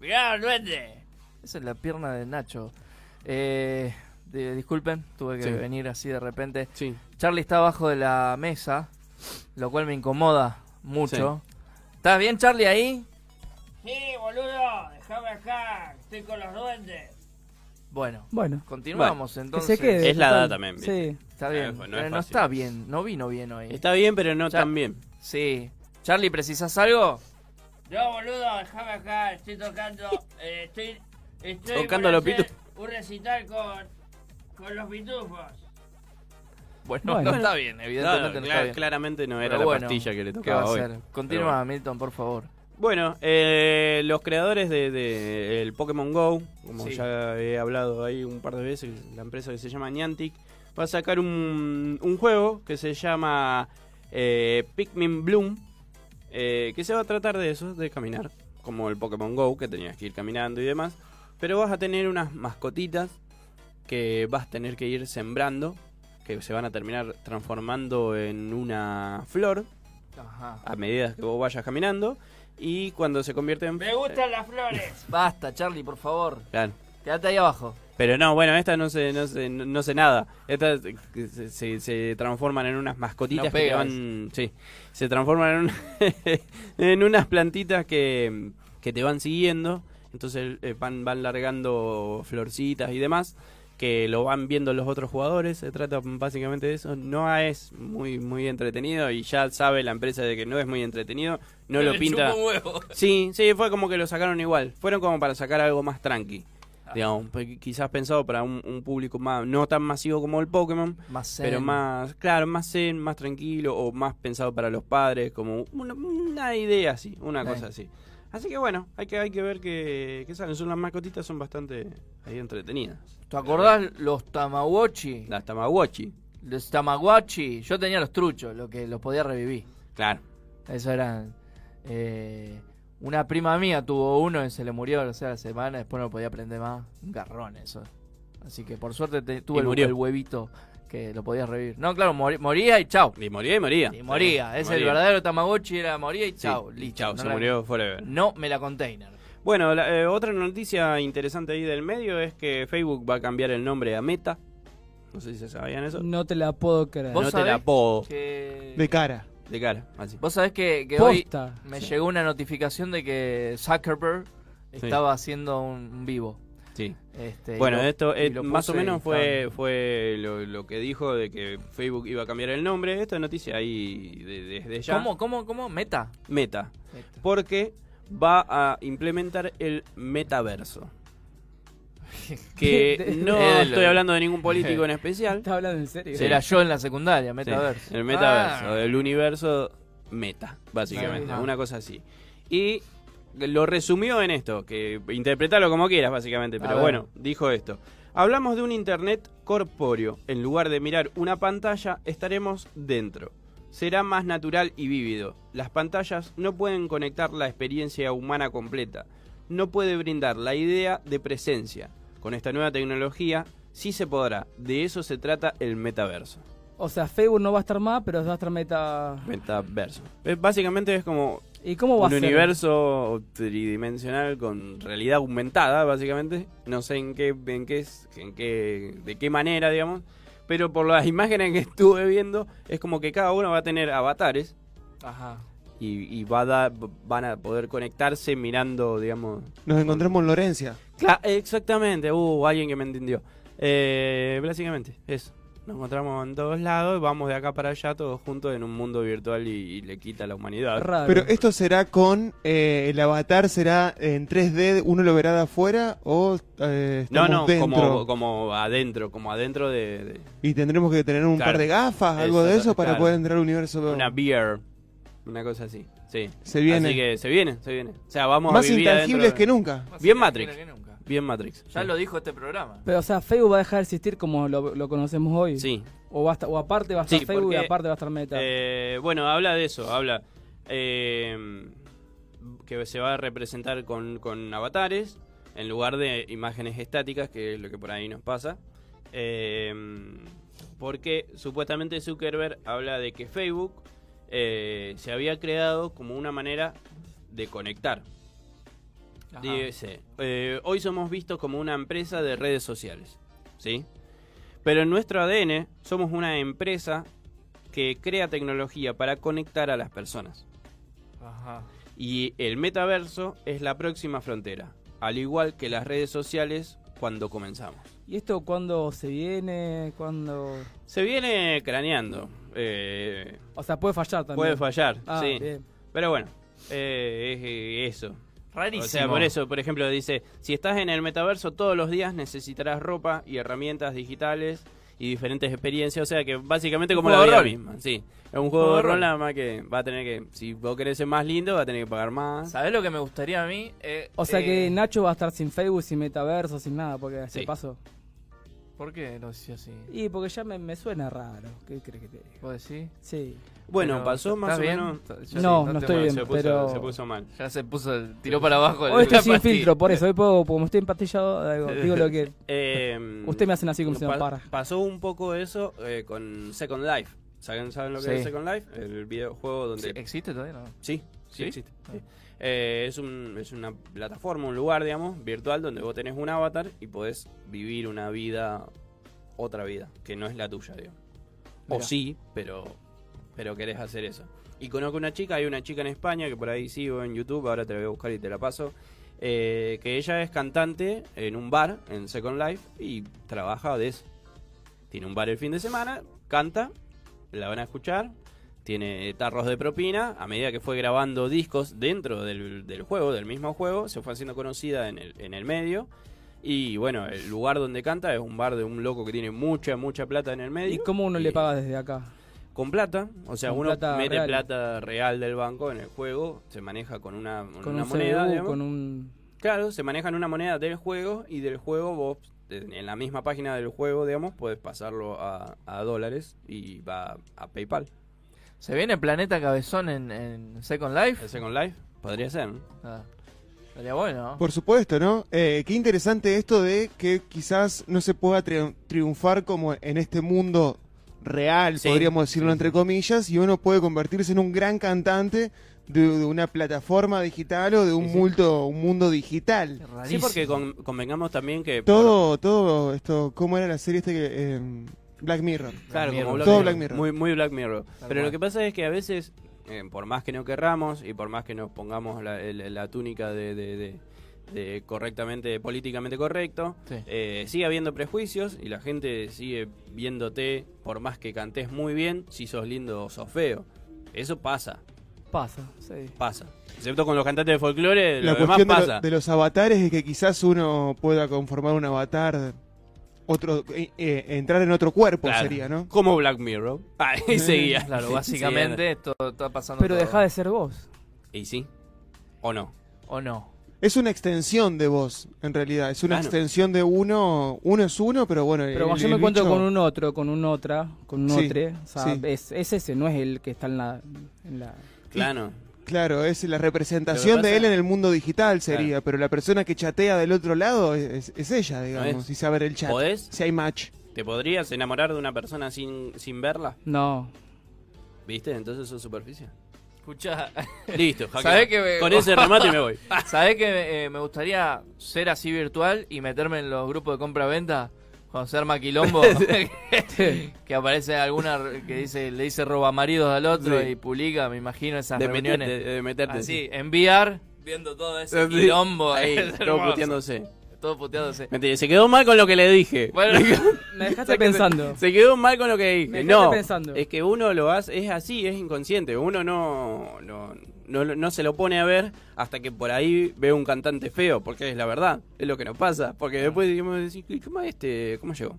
Mirá, un duende. Esa es la pierna de Nacho. Eh, disculpen, tuve que Sí. venir así de repente. Sí. Charlie está abajo de la mesa, lo cual me incomoda mucho. ¿Estás bien, Charlie, ahí? Sí, boludo. Déjame acá. Estoy con los duendes. Bueno, Bueno. continuamos Bueno, entonces. que se quede, Es la edad también. ¿viste? Sí. Está bien, Eh, pues, no pero es no está bien, no vino bien hoy. Está bien, pero no Cha- tan bien. Sí. Charlie, ¿precisas algo? No, boludo. Déjame acá. Estoy tocando. eh, estoy. Estoy Tocando por hacer. Un recital con. Con los pitufos. Bueno, Bueno. no está bien, evidentemente No, no, cla- está bien. claramente no era Pero la bueno, pastilla que le ¿qué tocaba va a hoy. hacer? Continúa, Pero. Milton, por favor. Bueno, eh, los creadores de, de el Pokémon Go, como Sí. ya he hablado ahí un par de veces, la empresa que se llama Niantic, va a sacar un, un juego que se llama eh, Pikmin Bloom, eh, que se va a tratar de eso, de caminar, como el Pokémon Go, que tenías que ir caminando y demás, pero vas a tener unas mascotitas que vas a tener que ir sembrando, que se van a terminar transformando en una flor Ajá. a medida que vos vayas caminando. Y cuando se convierte en... Me gustan las flores. Basta, Charlie, por favor. Claro. Quédate ahí abajo. Pero no, bueno, esta no sé, no sé, no, no sé nada. Estas se, se- se transforman en unas mascotitas No que van... Sí, se transforman en, un- en unas plantitas que, que te van siguiendo. Entonces eh, van, van largando florcitas y demás que lo van viendo los otros jugadores. Se trata básicamente de eso. No es muy muy entretenido y ya sabe la empresa de que no es muy entretenido. No lo pinta. huevo. Sí, sí, fue como que lo sacaron igual. Fueron como para sacar algo más tranqui. Digamos, pe- quizás pensado para un, un público más no tan masivo como el Pokémon, Más zen. pero más, claro, más zen, más tranquilo o más pensado para los padres, como una, una idea así, una cosa así. Así que bueno, hay que, hay que ver que, que salen. Son las mascotitas, son bastante ahí entretenidas. ¿Te acordás los Tamagotchi? Las Tamagotchi. Los Tamagotchi. Yo tenía los truchos, lo que los podía revivir. Claro. Eso eran. eh, una prima mía tuvo uno y se le murió, o sea, la semana, después no lo podía aprender más. Un garrón eso. Así que por suerte te- tuve el, el huevito que lo podías revivir. No, claro, moría y chao. Y moría y moría. Y moría. Sí, Ese moría. el verdadero Tamagotchi era moría y Sí, chao. y listo. chao, No se la- murió forever. No me la container. Bueno, la- eh, otra noticia interesante ahí del medio es que Facebook va a cambiar el nombre a Meta. No sé si se sabían eso. No te la puedo creer. ¿Vos No te la puedo. que- De cara. De cara, así. Vos sabés que, que hoy me llegó una notificación de que Zuckerberg estaba haciendo un vivo. Sí. Este, Bueno, lo- esto eh, más o menos fue, lo, lo que dijo de que Facebook iba a cambiar el nombre. Esta noticia ahí de- desde ya. ¿Cómo, cómo, cómo? ¿Meta? Meta. Meta. Porque va a implementar el metaverso. Que no estoy hablando de ningún político en especial. ¿Estás hablando en serio? Sí. Era yo en la secundaria, Sí, Metaverso. el metaverso, Ah. el universo meta, básicamente, una cosa así. Y lo resumió en esto, que interpretarlo como quieras, básicamente, pero bueno, dijo esto. Hablamos de un internet corpóreo. En lugar de mirar una pantalla, estaremos dentro. Será más natural y vívido. Las pantallas no pueden conectar la experiencia humana completa. No puede brindar la idea de presencia. Con esta nueva tecnología Sí se podrá. De eso se trata el metaverso. O sea, Facebook no va a estar más, pero va a estar meta... Metaverso. Es- básicamente es como ¿Y cómo va un a ser? universo tridimensional con realidad aumentada, básicamente. No sé en qué, en qué, es- en qué, de qué manera, digamos. Pero por las imágenes que estuve viendo, es como que cada uno va a tener avatares Ajá. y, y va a dar- van a poder conectarse mirando, digamos. Nos encontramos en Lorencia. Cla- exactamente, uh, alguien que me entendió. Eh, básicamente, eso. Nos encontramos en todos lados, vamos de acá para allá todos juntos en un mundo virtual y, y le quita a la humanidad. Pero esto será con eh, el avatar será en 3D, uno lo verá de afuera o eh, No, no, dentro como, como adentro, como adentro de... de- y tendremos que tener un Claro. par de gafas, algo de eso para claro. poder entrar al universo. Una beer, una cosa así, sí. Se viene. Así que se viene, se viene. O sea, vamos Más a vivir intangibles adentro que nunca. Más Bien intangibles Matrix. que nunca. Bien Matrix. Ya sí. lo dijo este programa. Pero, o sea, Facebook va a dejar de existir como lo, lo conocemos hoy. Sí. O, va a estar- o aparte va a estar Sí, Facebook y aparte va a estar Meta. Eh, bueno, habla de eso, habla eh, que se va a representar con, con avatares en lugar de imágenes estáticas, que es lo que por ahí nos pasa. Eh, porque supuestamente Zuckerberg habla de que Facebook eh, se había creado como una manera de conectar. Dice, eh, hoy somos vistos como una empresa de redes sociales, ¿sí? Pero en nuestro ADN somos una empresa que crea tecnología para conectar a las personas. Ajá. Y el metaverso es la próxima frontera, al igual que las redes sociales cuando comenzamos. ¿Y esto cuándo se viene? ¿Cuándo...? Se viene craneando. eh, O sea, puede fallar también. puede fallar, Ah, sí. bien. Pero bueno, eh, es eh, eso. Rarísimo. O sea, por eso, por ejemplo, dice, si estás en el metaverso todos los días necesitarás ropa y herramientas digitales y diferentes experiencias, o sea que básicamente Un como juego la vida de rol. misma, sí. Es un juego de rol nada más que va a tener que, si vos querés ser más lindo, va a tener que pagar más. ¿Sabés lo que me gustaría a mí? Eh, O sea eh, que Nacho va a estar sin Facebook, sin metaverso, sin nada, porque se Sí. pasó. ¿Por qué lo decía así? Y porque ya me, me suena raro. ¿Qué crees que te diga? ¿Vos decís? Sí. Bueno, Pero, pasó más ¿estás o bien? menos. Yo No, sí, no estoy bien, se puso, pero- se puso mal. Ya se puso, tiró para abajo. Hoy estoy sin pastilla. filtro, por eso. Hoy puedo, como estoy empastillado, digo, digo lo que... Eh, Usted me hacen así como si no pa- para. Pasó un poco eso eh, con Second Life. ¿Saben, ¿Saben lo que Sí. es Second Life? El videojuego donde... Sí, ¿Existe todavía no? Sí, sí, ¿Sí? existe. Eh, es, un, es una plataforma, un lugar, digamos, virtual donde vos tenés un avatar y podés vivir una vida, otra vida, que no es la tuya, digamos. O sí, pero, pero querés hacer eso. Y conozco una chica, hay una chica en España que por ahí sigo en YouTube, ahora te la voy a buscar y te la paso, eh, que ella es cantante en un bar, en Second Life, y trabaja de eso. Tiene un bar el fin de semana, canta, la van a escuchar, tiene tarros de propina, a medida que fue grabando discos dentro del, del juego, del mismo juego, se fue haciendo conocida en el, en el medio. Y bueno, el lugar donde canta es un bar de un loco que tiene mucha, mucha plata en el medio. ¿Y cómo uno le paga desde acá? Con plata, o sea, uno plata mete real. plata real del banco en el juego, se maneja con una, con una un moneda. CBU, con un... Claro, se maneja en una moneda del juego y del juego vos, en la misma página del juego, digamos, puedes pasarlo a, a dólares y va a PayPal. ¿Se viene Planeta Cabezón en, en Second Life? ¿El Second Life? Podría ser, ¿no? Ah, estaría bueno. Por supuesto, ¿no? Eh, qué interesante esto de que quizás no se pueda tri- triunfar como en este mundo real, Sí, podríamos decirlo entre comillas, y uno puede convertirse en un gran cantante de, de una plataforma digital o de un, multo, un mundo digital. Sí, porque con- convengamos también que... Todo, todo esto, ¿cómo era la serie este que... eh, Black Mirror. Claro, como Black todo Mirror. Black Mirror. Muy, muy Black Mirror. Tal Pero lo que pasa es que a veces, eh, por más que no querramos y por más que nos pongamos la, el- la túnica de, de- de- de correctamente, políticamente correcto, Sí. eh, sigue habiendo prejuicios y la gente sigue viéndote, por más que cantes muy bien, si sos lindo o sos feo. Eso pasa, Pasa, sí. pasa. Excepto con los cantantes de folclore, La lo demás cuestión de, lo- pasa. de los avatares es que quizás uno pueda conformar un avatar, otro eh, eh, entrar en otro cuerpo Claro. sería, ¿no? Como Black Mirror. Ahí seguía. Claro, Sí, básicamente esto está pasando Pero todo. deja de ser vos. ¿Y sí? ¿O no? ¿O no? Es una extensión de vos, en realidad. Es una Claro. extensión de uno. Uno es uno, pero bueno. Pero el- yo el me encuentro bicho- con un otro, con un otra, con un Sí, otro, o sea, sí. es, es ese, no es el que está en la... en la- Claro. Claro, es la representación de él en el mundo digital sería, pero la persona que chatea del otro lado es, es ella, digamos, es? y saber el chat. ¿Podés? Si hay match. ¿Te podrías enamorar de una persona sin, sin verla? No. ¿Viste? Entonces eso es superficial. Escucha. Listo. ¿Sabés que me- Con ese remate me voy. ¿Sabés que eh, me gustaría ser así virtual y meterme en los grupos de compra-venta? Cuando se arma quilombo, que aparece alguna que dice le dice roba maridos al otro Sí. y publica, me imagino esas De reuniones. meterte, de meterte, Así, sí. enviar, viendo todo ese Sí. quilombo. Ahí, es todo puteándose. Todo puteándose. Mentira, se quedó mal con lo que le dije. Bueno, Me dejaste Se pensando. Se quedó mal con lo que dije. Me no, pensando. es que uno lo hace, es así, es inconsciente. Uno no, no, no, no se lo pone a ver hasta que por ahí ve un cantante feo, porque es la verdad, es lo que nos pasa. Porque después digamos, decir, ¿cómo este, cómo llegó?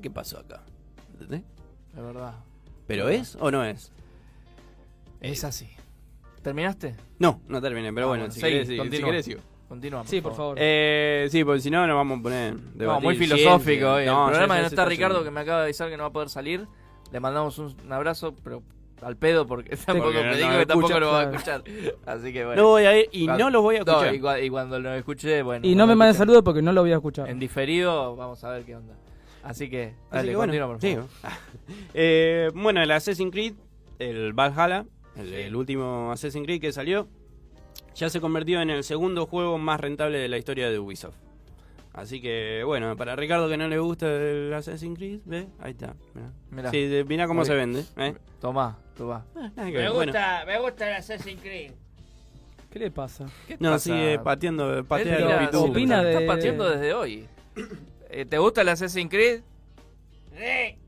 ¿Qué pasó acá? ¿Entendés? Es verdad. ¿Pero es o no es? Es así. ¿Terminaste? No, no terminé, pero Ah, bueno, bueno, si seguí, querés, si- si continúa. querés, sigo. Continúa, por Sí, por favor. Eh, sí, porque si no nos vamos a poner. No, muy filosófico hoy. No, el problema es que no está Ricardo, que me acaba de avisar que no va a poder salir. Le mandamos un, un abrazo, pero al pedo, porque tampoco Porque no- me no dijo lo que tampoco lo va a escuchar. Así que bueno. No voy a ir y Cuando- no los voy a escuchar. y, cua- y cuando lo escuché, bueno. Y no me lo manden saludos porque no lo voy a escuchar. En diferido, vamos a ver qué onda. Así que, Así que bueno, por. Eh, bueno, el Assassin's Creed, el Valhalla, el, el último Assassin's Creed que salió, ya se convirtió en el segundo juego más rentable de la historia de Ubisoft. Así que, bueno, para Ricardo que no le gusta el Assassin's Creed, ¿ve? Ahí está. Mirá, Mirá. Sí, de- mirá cómo Muy se vende. ¿eh? Tomá, tomá. que Me ver, bueno. gusta, me gusta el Assassin's Creed. ¿Qué le pasa? No, pasa? sigue pateando, patea mira, actitud. opina está de- pateando desde hoy. Eh, ¿Te gusta el Assassin's Creed? Sí.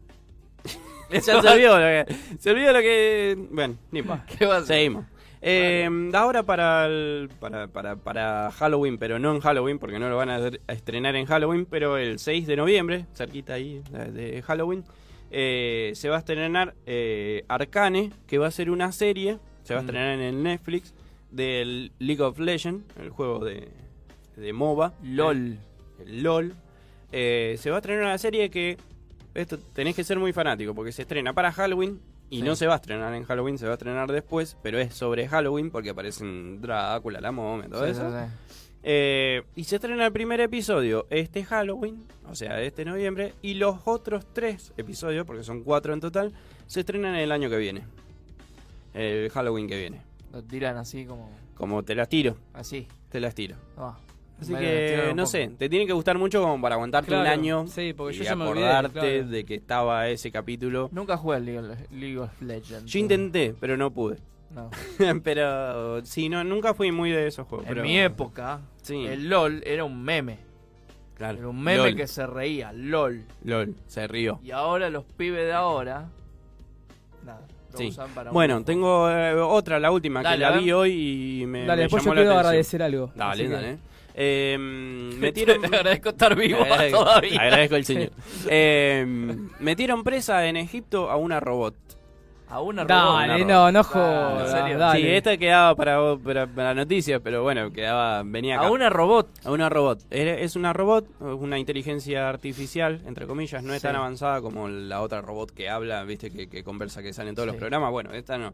ya se olvidó lo que. Se olvidó lo que. Bueno, ni más. ¿Qué va a hacer? Seguimos. Eh, ahora para, el- para, para, para Halloween, pero no en Halloween, porque no lo van a estrenar en Halloween, pero el 6 de noviembre, cerquita ahí de, Halloween, eh, se va a estrenar eh, Arcane, que va a ser una serie, se va a Mm. estrenar en el Netflix, del League of Legends, el juego de, de MOBA. LOL. El LOL. Eh, se va a estrenar una serie que esto tenés que ser muy fanático porque se estrena para Halloween y Sí. no se va a estrenar en Halloween, se va a estrenar después, pero es sobre Halloween porque aparecen Drácula, la momia, todo Sí, eso. Eh, y se estrena el primer episodio este Halloween, o sea, este noviembre, y los otros tres episodios, porque son cuatro en total, se estrenan el año que viene. El Halloween que viene. Lo tiran así como. Como te las tiro, Así. te las tiro. Ah, Así que, no sé, te tiene que gustar mucho como para aguantarte un año sí, porque y yo ya me olvidé, acordarte claro. de que estaba ese capítulo. Nunca jugué al League of- League of Legends. Yo intenté, pero no pude. No. pero sí, no, nunca fui muy de esos juegos. En pero- mi época, Sí. el LOL era un meme. Claro. Era un meme LOL. que se reía, LOL. LOL, se rió. Y ahora los pibes de ahora. Nada. Sí. usan para Bueno, un- tengo eh, otra, la última, Dale, que la vi hoy y me, Dale, me después yo llamó quiero agradecer algo. Dale, que- dale. Eh, metieron... Te agradezco estar vivo Agradezco- todavía. Agradezco al señor. Eh, metieron presa en Egipto a una robot. A una Dale, robot. no, no ¿En jodas. Dale. Sí, esta quedaba para, para, para noticias, pero bueno, quedaba, venía acá. A una robot. A una robot. Es una robot, una inteligencia artificial, entre comillas, no es Sí. tan avanzada como la otra robot que habla, viste, que, que conversa, que sale en todos los Sí. programas. Bueno, esta no.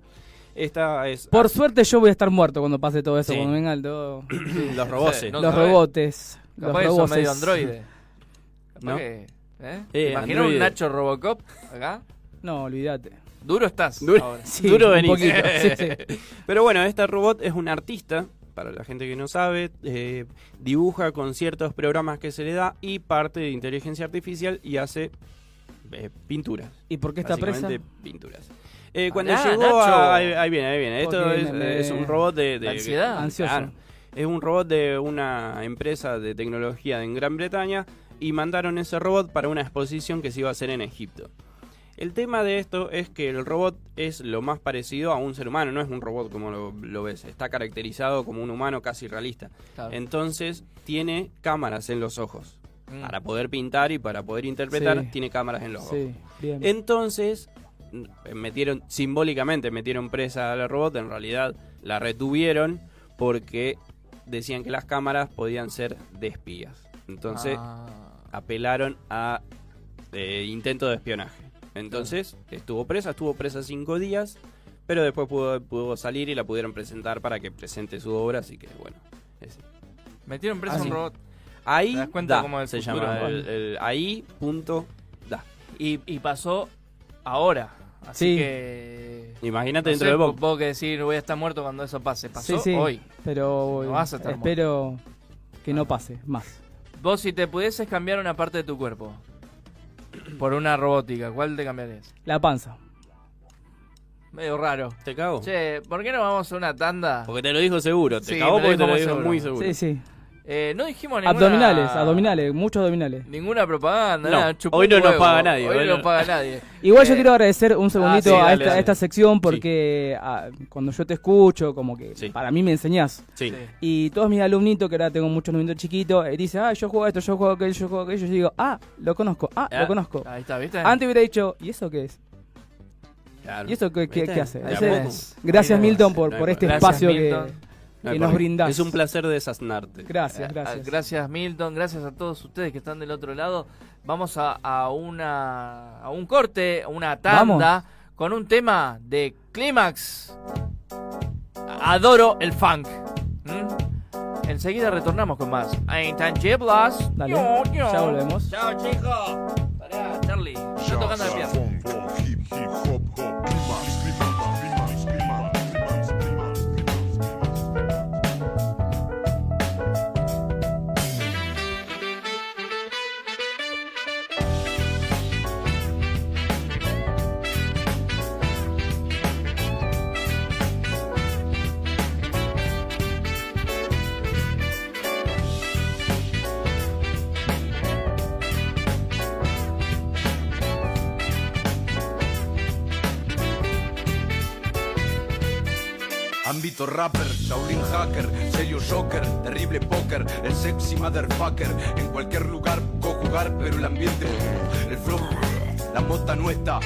Esta es... Por suerte yo voy a estar muerto cuando pase todo eso, Sí. cuando venga el todo. los robots. Sí, no los sabés. robotes. Los robots. medio androide. ¿No? que- ¿eh? Eh, ¿Imaginas androide. un Nacho Robocop acá? No, olvídate. Duro estás. Duro, ahora. Sí, duro un venís. poquito, sí, sí. Pero bueno, esta robot es un artista, para la gente que no sabe, eh, dibuja con ciertos programas que se le da y parte de inteligencia artificial y hace eh, pinturas. ¿Y por qué está presa? Pinturas. Eh, cuando llegó Nacho. a... Ahí, ahí viene, ahí viene. Esto es, me- me- es un robot de... ansiedad. Ansioso. Claro. Es un robot de una empresa de tecnología en Gran Bretaña y mandaron ese robot para una exposición que se iba a hacer en Egipto. El tema de esto es que el robot es lo más parecido a un ser humano, no es un robot como lo, lo ves, está caracterizado como un humano casi realista. Claro. Entonces tiene cámaras en los ojos. Mm. Para poder pintar y para poder interpretar, Sí. tiene cámaras en los ojos. Sí, bien. Entonces, metieron, simbólicamente metieron presa a la robot, en realidad la retuvieron porque decían que las cámaras podían ser de espías. Entonces, Ah. apelaron a eh, intento de espionaje. Entonces, estuvo presa, estuvo presa cinco días, pero después pudo, pudo salir y la pudieron presentar para que presente su obra, así que bueno. ese. Metieron preso Ah, a un sí. robot. Ahí ¿Te das cuenta da, cómo es el se futuro? llama el, el ahí punto da. Y, y pasó ahora. Así Sí. que. Imagínate no dentro sé, de poco. Vos que decir, voy a estar muerto cuando eso pase. Pasó Sí, sí, hoy. Pero No vas a estar espero que no pase más. Vos, si te pudieses cambiar una parte de tu cuerpo por una robótica, ¿cuál te cambiarías? La panza. Medio raro. ¿Te cago? Che, ¿por qué no vamos a una tanda? Porque te lo dijo seguro. Te me porque te lo dijo seguro. muy seguro. Sí, sí. Eh, no dijimos ninguna... Abdominales, abdominales, muchos abdominales. Ninguna propaganda, No, nada, hoy no nos paga nadie, Hoy hoy no no- nos paga nadie. Igual yo Eh, quiero agradecer un segundito sí, a, dale, esta, dale. a esta sección porque ah, cuando yo te escucho, como que para mí me enseñás. Sí. Y todos mis alumnitos, que ahora tengo muchos alumnitos chiquitos, eh, dicen, ah, yo juego esto, yo juego aquello, yo juego aquello. Yo digo, ah, lo conozco, ah, Ah, lo conozco. Ahí está, ¿viste? Antes hubiera dicho, ¿y eso qué es? Claro. ¿Y eso qué, qué- qué hace? Gracias Milton por, por este espacio que, que nos problema. brindás. Es un placer desasnarte. Gracias, Eh, gracias. ah, Gracias Milton, gracias a todos ustedes que están del otro lado. Vamos a, a una a un corte, una tanda con un tema de Clímax. Adoro el funk. ¿Mm? Enseguida retornamos con más. Intangibles. Dale, Yo, yo. ya volvemos. Chao, chicos. Pará, Charlie. Está tocando el piano. Ámbito rapper, Shaolin hacker, serio joker, terrible póker, el sexy motherfucker. En cualquier lugar puedo jugar, pero el ambiente, el flow, la mota no está.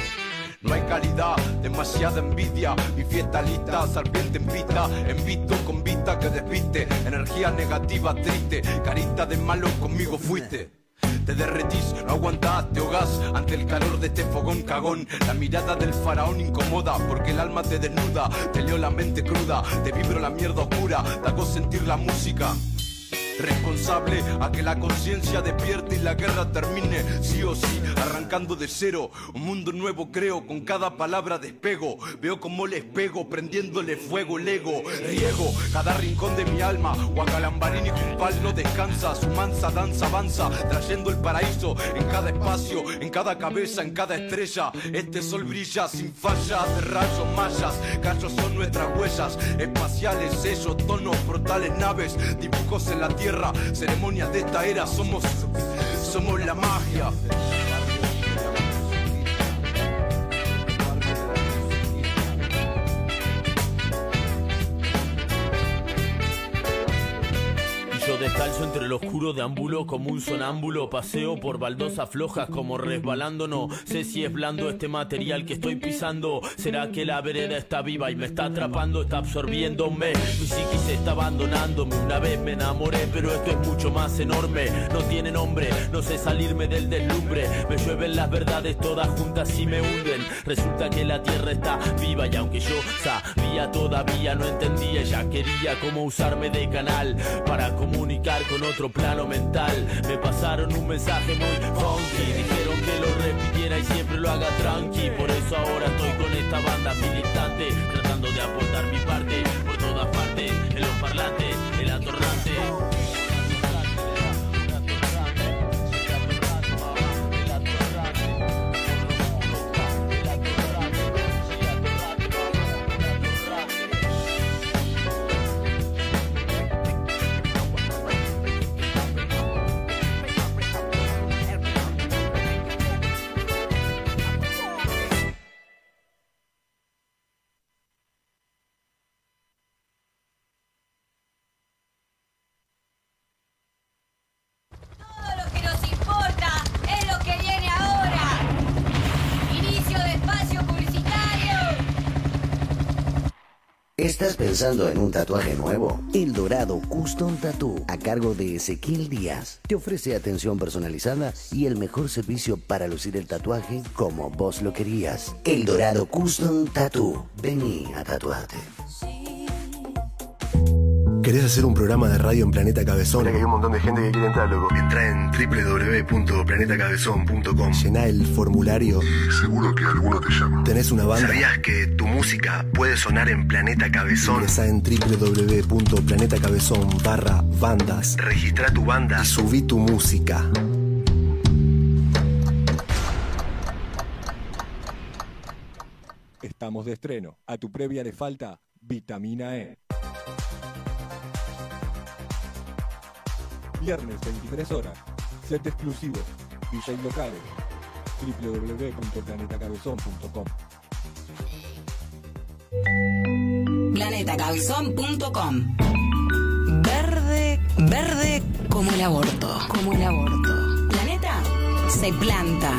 No hay calidad, demasiada envidia. Mi fiesta lista, serpiente en pista, envito con vista que despiste. Energía negativa, triste, carita de malo conmigo fuiste. Te derretís, no aguantás, te ahogás ante el calor de este fogón cagón. La mirada del faraón incomoda porque el alma te desnuda. Te leo la mente cruda, te vibro la mierda oscura. Te hago sentir la música. Responsable a que la conciencia despierte y la guerra termine, sí o sí, arrancando de cero. Un mundo nuevo creo, con cada palabra despego. Veo como les pego, prendiéndole fuego el ego. Riego cada rincón de mi alma. Guacalambarín y Jumpal no descansa. Su mansa danza avanza, trayendo el paraíso en cada espacio, en cada cabeza, en cada estrella. Este sol brilla sin fallas de rayos mayas. Callos son nuestras huellas espaciales, sellos, tonos, portales, naves, dibujos en la tierra, ceremonias de esta era. Somos, somos la magia. Descalzo entre lo oscuro deambulo como un sonámbulo Paseo por baldosas flojas como resbalando No sé si es blando este material que estoy pisando. ¿Será que la vereda está viva y me está atrapando? Está absorbiéndome. Mi psiquis está abandonándome. Una vez me enamoré pero esto es mucho más enorme. No tiene nombre, no sé salirme del deslumbre. Me llueven las verdades todas juntas y me hunden. Resulta que la tierra está viva y aunque yo sabía todavía no entendía. Ella quería cómo usarme de canal para comunicar con otro plano mental. Me pasaron un mensaje muy funky, dijeron que lo repitiera y siempre lo haga tranqui. Por eso ahora estoy con esta banda militante, tratando de aportar mi parte por todas partes, en los parlantes, el atorrante. Pensando en un tatuaje nuevo? El Dorado Custom Tattoo, a cargo de Ezequiel Díaz, te ofrece atención personalizada y el mejor servicio para lucir el tatuaje como vos lo querías. El Dorado Custom Tattoo. Vení a tatuarte. ¿Querés hacer un programa de radio en Planeta Cabezón? Que hay un montón de gente que quiere entrar, loco. Entra en www.planetacabezón.com. Llená el formulario. Y seguro que alguno te llama. ¿Tenés una banda? ¿Sabías que tu música puede sonar en Planeta Cabezón? Ingresa en www.planetacabezón barra bandas. Registra tu banda. Y subí tu música. Estamos de estreno. A tu previa le falta vitamina E. Viernes 23 horas. Set exclusivo. DJ locales. www.planetacabezón.com Planetacabezón.com Verde, verde como el aborto. Como el aborto. Planeta se planta.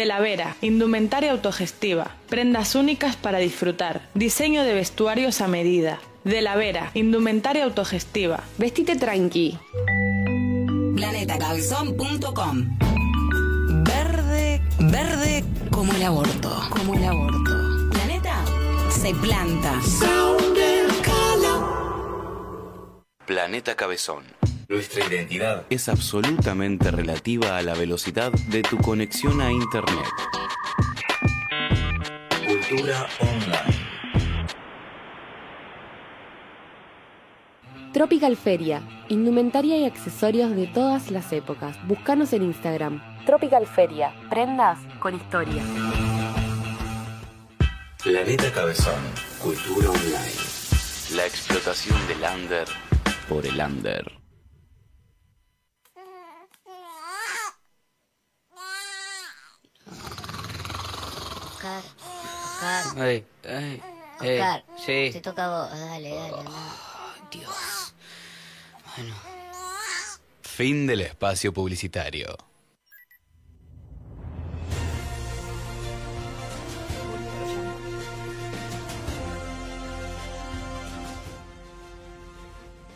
De la Vera, indumentaria autogestiva, prendas únicas para disfrutar, diseño de vestuarios a medida. De la Vera, indumentaria autogestiva, vestite tranqui. Planetacabezón.com Verde, verde como el aborto. Como el aborto. Planeta se planta. Planeta Cabezón. Nuestra identidad. Es absolutamente relativa a la velocidad de tu conexión a Internet. Cultura online. Tropical Feria, indumentaria y accesorios de todas las épocas. Búscanos en Instagram. Tropical Feria, prendas con historia. Planeta Cabezón. Cultura online. La explotación del under por el under. Oscar, Oscar, ey, Oscar, sí. te toca a vos, dale, dale, anda. Dios. Bueno. Fin del espacio publicitario.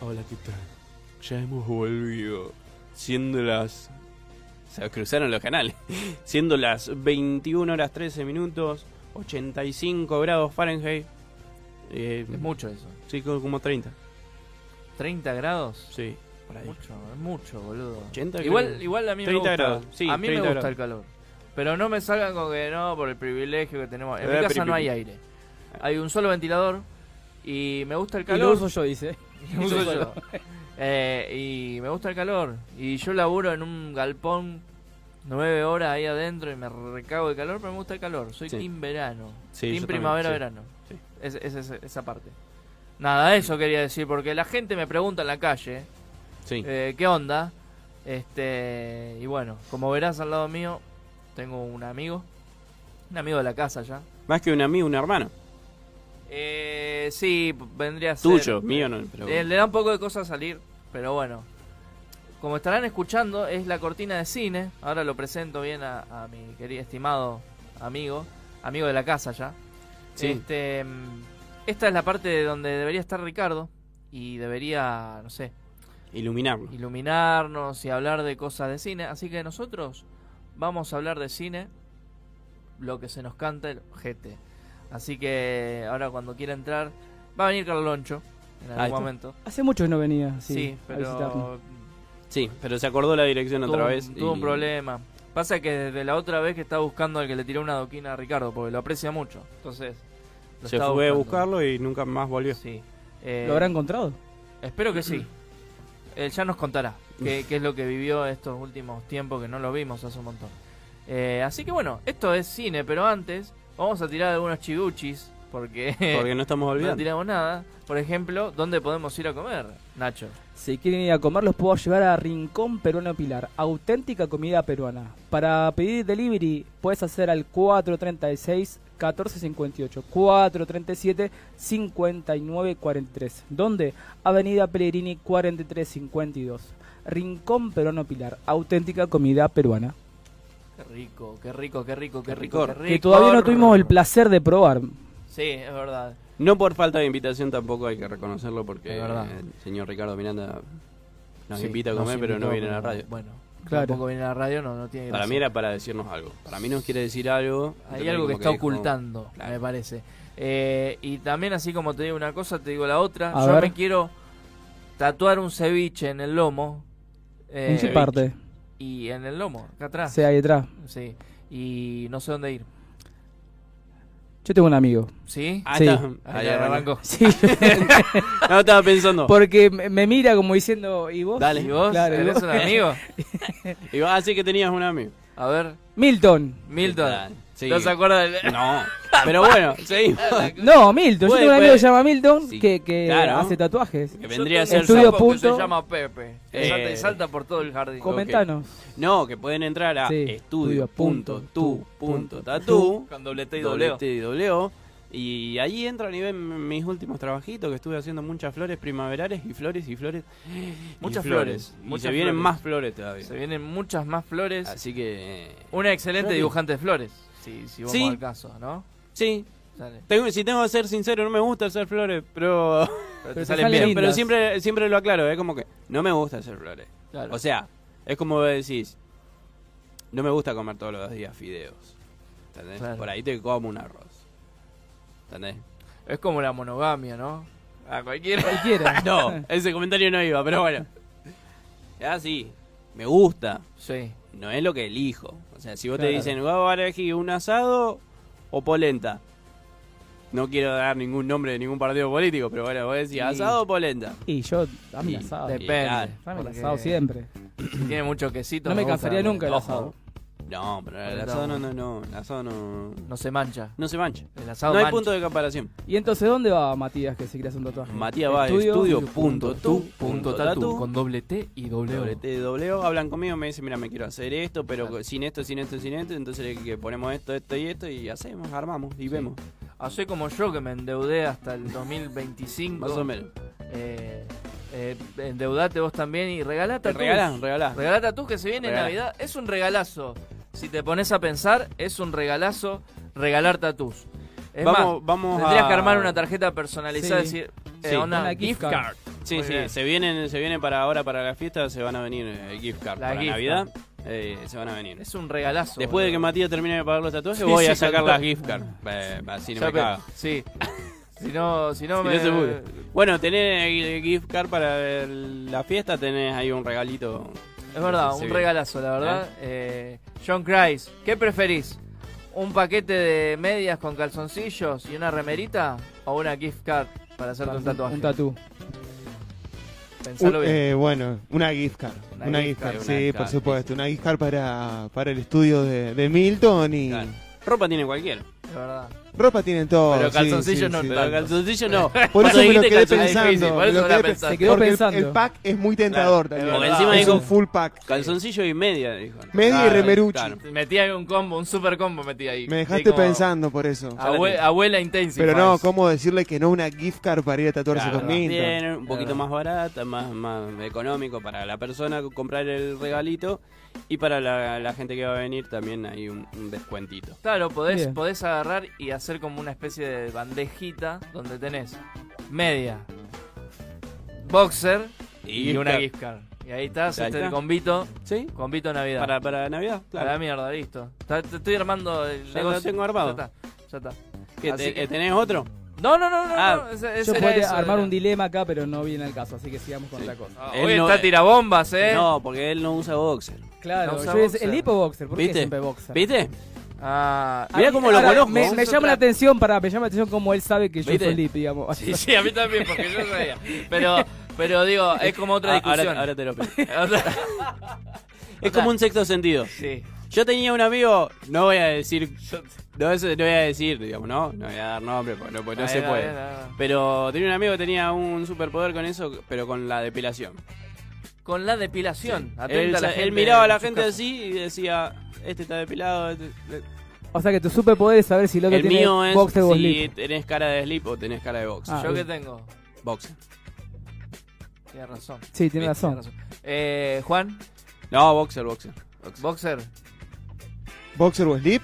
Hola, ¿qué tal? Ya hemos volvido. Siendo las. Se cruzaron los canales. Siendo las 21 horas 13 minutos, 85 grados Fahrenheit. Eh, Es mucho eso. Sí, co- como 30. ¿30 grados? Sí, por ahí. Mucho, es mucho, boludo. 80 igual, igual a mí me 30 gusta. grados, sí, a mí me 30 gusta el grados. calor. Pero no me salgan con que no, por el privilegio que tenemos. En Eh, mi casa no hay aire. Hay un solo ventilador y me gusta el Y calor. lo uso yo, dice. Y lo uso yo. Eh, y me gusta el calor. Y yo laburo en un galpón nueve horas ahí adentro y me recago de calor, pero me gusta el calor. Soy Sí. team verano. Sí, team primavera-verano. sí. Es, es- es- esa parte. Nada, eso quería decir, porque la gente me pregunta en la calle, eh, ¿qué onda? Este, y bueno, como verás al lado mío, tengo un amigo, un amigo de la casa ya. Más que un amigo, un hermano. Eh, sí, vendría a ser. Tuyo, mío no. Pero... Eh, le da un poco de cosa salir, pero bueno. Como estarán escuchando, es la cortina de cine. Ahora lo presento bien a, a mi querido estimado amigo, amigo de la casa ya. Sí. Este, mm, esta es la parte de donde debería estar Ricardo y debería, no sé, Iluminarlo. iluminarnos y hablar de cosas de cine. Así que nosotros vamos a hablar de cine, lo que se nos canta el GT. Así que ahora cuando quiera entrar, va a venir Carloncho en Ahí algún momento. Hace mucho que no venía. Sí, Sí, a pero Sí, pero se acordó la dirección tuvo, otra vez. tuvo y- un problema. Pasa que desde la otra vez que estaba buscando al que le tiró una doquina a Ricardo, porque lo aprecia mucho. Entonces, lo Se fue a buscando. buscarlo y nunca más volvió. Sí. Eh, ¿Lo habrá encontrado? Espero que sí. Él ya nos contará qué, qué es lo que vivió estos últimos tiempos que no lo vimos hace un montón. Eh, así que bueno, esto es cine, pero antes vamos a tirar algunos chiduchis porque, Porque no estamos olvidando. no tiramos nada. Por ejemplo, ¿dónde podemos ir a comer, Nacho? Si quieren ir a comer, los puedo llevar a Rincón Peruano Pilar. Auténtica comida peruana. Para pedir delivery, puedes hacer al 436 1458 437 5943. ¿Dónde? Avenida Pellegrini 4352. Rincón Peruano Pilar. Auténtica comida peruana. Qué rico, qué rico, qué rico, qué rico, qué rico. Que todavía no tuvimos el placer de probar. Sí, es verdad. No por falta de invitación tampoco hay que reconocerlo porque Es verdad. el señor Ricardo Miranda nos Sí, invita a comer pero no viene a la radio. Bueno, Claro. tampoco viene a la radio, no, no tiene Para gracia. mí era para decirnos algo. Para mí nos quiere decir algo. Hay algo que está dijo- ocultando, me parece. Eh, y también así como te digo una cosa, te digo la otra. A Yo ver. me quiero tatuar un ceviche en el lomo. ¿En qué eh, parte? Y en el lomo, acá atrás. Sí, ahí detrás. Sí. Y no sé dónde ir. Yo tengo un amigo. ¿Sí? Ah, Sí. está. Ahí arrancó. Sí. no, estaba pensando. Porque me mira como diciendo, ¿y vos? Dale. ¿Y vos? Claro, ¿y ¿Eres vos? un amigo? Y vos así que tenías un amigo. A ver, Milton. Milton. Sí. ¿No se acuerda del.? No. Pero bueno, seguimos. No, Milton. Yo tengo un amigo puede- que se llama Milton Sí, que, que claro. hace tatuajes. Que vendría a ser Estudio sapo que punto- se llama Pepe. Eh, salta y salta por todo el jardín. Comentanos. No, que pueden entrar a Sí. estudio.tu.tatu Con doble T y doble O. doble T y doble O, y allí entran y ven mis últimos trabajitos que estuve haciendo muchas flores primaverales y flores y flores. Muchas y flores, Y muchas se vienen flores. más flores todavía. Se vienen muchas más flores. Así que. Una excelente Flores. dibujante de flores. Si, si vamos Sí. al caso, ¿no? Sí. Tengo, si tengo que ser sincero, no me gusta hacer flores, pero. Pero te salen bien. lindas. Pero siempre, siempre lo aclaro, es como que no me gusta hacer flores. Claro. O sea, es como decís, no me gusta comer todos los días fideos. ¿Entendés? Claro. Por ahí te como un arroz. ¿Entendés? Es como la monogamia, ¿no? A cualquiera. Cualquiera. No, ese comentario no iba, pero bueno. Es así, me gusta, Sí. no es lo que elijo. O sea, si vos Claro. te dicen, vamos a elegir un asado o polenta. No quiero dar ningún nombre de ningún partido político, pero bueno, vos decís Y- asado o polenta. Y yo, dame Y- el asado. de- Depende. claro. Dame el asado siempre. Si tiene mucho quesito. No me gusta cansaría nunca el Ojo, asado. No, pero el asado no, no, no, el asado no, No se mancha. no se mancha. El asado No hay mancha. punto de comparación. ¿Y entonces dónde va Matías que se quiere hacer un tatuaje? Matías va a Estudio- Punto tatu con doble T y doble O. Doble T, doble O, hablan conmigo, me dicen, mira, me quiero hacer esto, pero sin esto, sin esto, sin esto, entonces que ponemos esto, esto y esto y hacemos, armamos y vemos. Hacé como yo que me endeudé hasta el 2025. Más o menos. Eh, eh, endeudate vos también y regalate Te regalás, regalás. Regalate a tú que se viene Regalá. Navidad. Es un regalazo. Si te pones a pensar, es un regalazo regalar tatus. Es Vamos- más, vamos tendrías a- que armar una tarjeta personalizada, Sí. decir, eh, Sí. una, Una gift card. card. Sí, Muy sí, bien. se vienen, se vienen para ahora, para la fiesta, se van a venir eh, gift card. La para gift Navidad, eh, se van a venir. Es un regalazo. Después de que. Matías termine de pagar los tatuajes, Sí, voy a sacar las gift card. Eh, así no me. Sí. si no, si no Si me... no se pudre. Bueno, tenés eh, gift card para el- la fiesta, tenés ahí un regalito. Es verdad, un regalazo, la verdad. Eh, John Christ, ¿qué preferís? ¿Un paquete de medias con calzoncillos y una remerita? ¿O una gift card para hacerte un tatuaje? Un tatú. Pensalo bien. eh, bueno, una gift card. Una Una, gift gift card, card, sí, por supuesto. Una gift card para, para el estudio de, de Milton y. Claro. Ropa tiene cualquiera. De verdad. Ropa tienen todo. Pero sí, no sí. Pero calzoncillo no. Por eso me lo quedé calzoncillo. pensando. me lo quedé. Se quedó el- pensando. El, pack es muy tentador Claro, también. porque encima es dijo- un full pack. Calzoncillo y media, dijo. Media y remeruchi. claro. Metí ahí un combo, un super combo metí ahí. Me dejaste como pensando por eso. abue- abuela intensiva. Pero no, ¿cómo decirle que no una gift card para ir a tatuarse Claro, con Minto? bien, un poquito Claro. más barata, más, más económico para la persona comprar el regalito y para la, la gente que va a venir también hay un, un descuentito. Claro, podés, Bien. podés agarrar y hacer como una especie de bandejita donde tenés media, boxer y, una gift card. Y ahí estás, Ahí este, está. el convito, ¿Sí? convito Navidad. Para, para Navidad, claro. la mierda, listo. Te estoy armando el Ya negocio. lo tengo armado. Ya está, ya está. ¿Qué, Así te- que- ¿Tenés otro? No, no, no, no, Ah, no, ese- ese Yo eso, armar era. un dilema acá, pero no viene al caso, así que sigamos con otra cosa. Ah, Él Hoy no- está tirabombas, eh. No, porque él no usa boxer. Claro, No usa yo es boxer. el hipo boxer, ¿por qué ¿Viste? siempre boxer? ¿Viste? Ah, Mirá A mí- cómo lo ahora, conozco. Me, es llama otra- la atención para me llama la atención como él sabe que yo ¿Viste? soy lip, digamos. Sí, sí, a mí también, porque yo sabía. Pero, pero digo, es como otra Ah, discusión. Ahora, ahora te lo. Otra- Es como un sexto sentido. Sí. Yo tenía un amigo, no voy a decir, no, eso no voy a decir, digamos, no, no voy a dar nombre, porque no, porque no Ahí se puede. Pero tenía un amigo que tenía un superpoder con eso, pero con la depilación. Con la depilación. Atenta Él, a la él gente miraba a la gente casa. así y decía, este está depilado. este- O sea que tu superpoder es saber si el otro el tiene mío es boxer o si slip. tenés cara de slip o tenés cara de box. Ah, ¿Yo bien. qué tengo? Box. Tienes razón. Sí, tiene Bien, razón. tienes Eh, Juan, No, boxer, boxer. boxer. boxer. ¿Boxer o slip?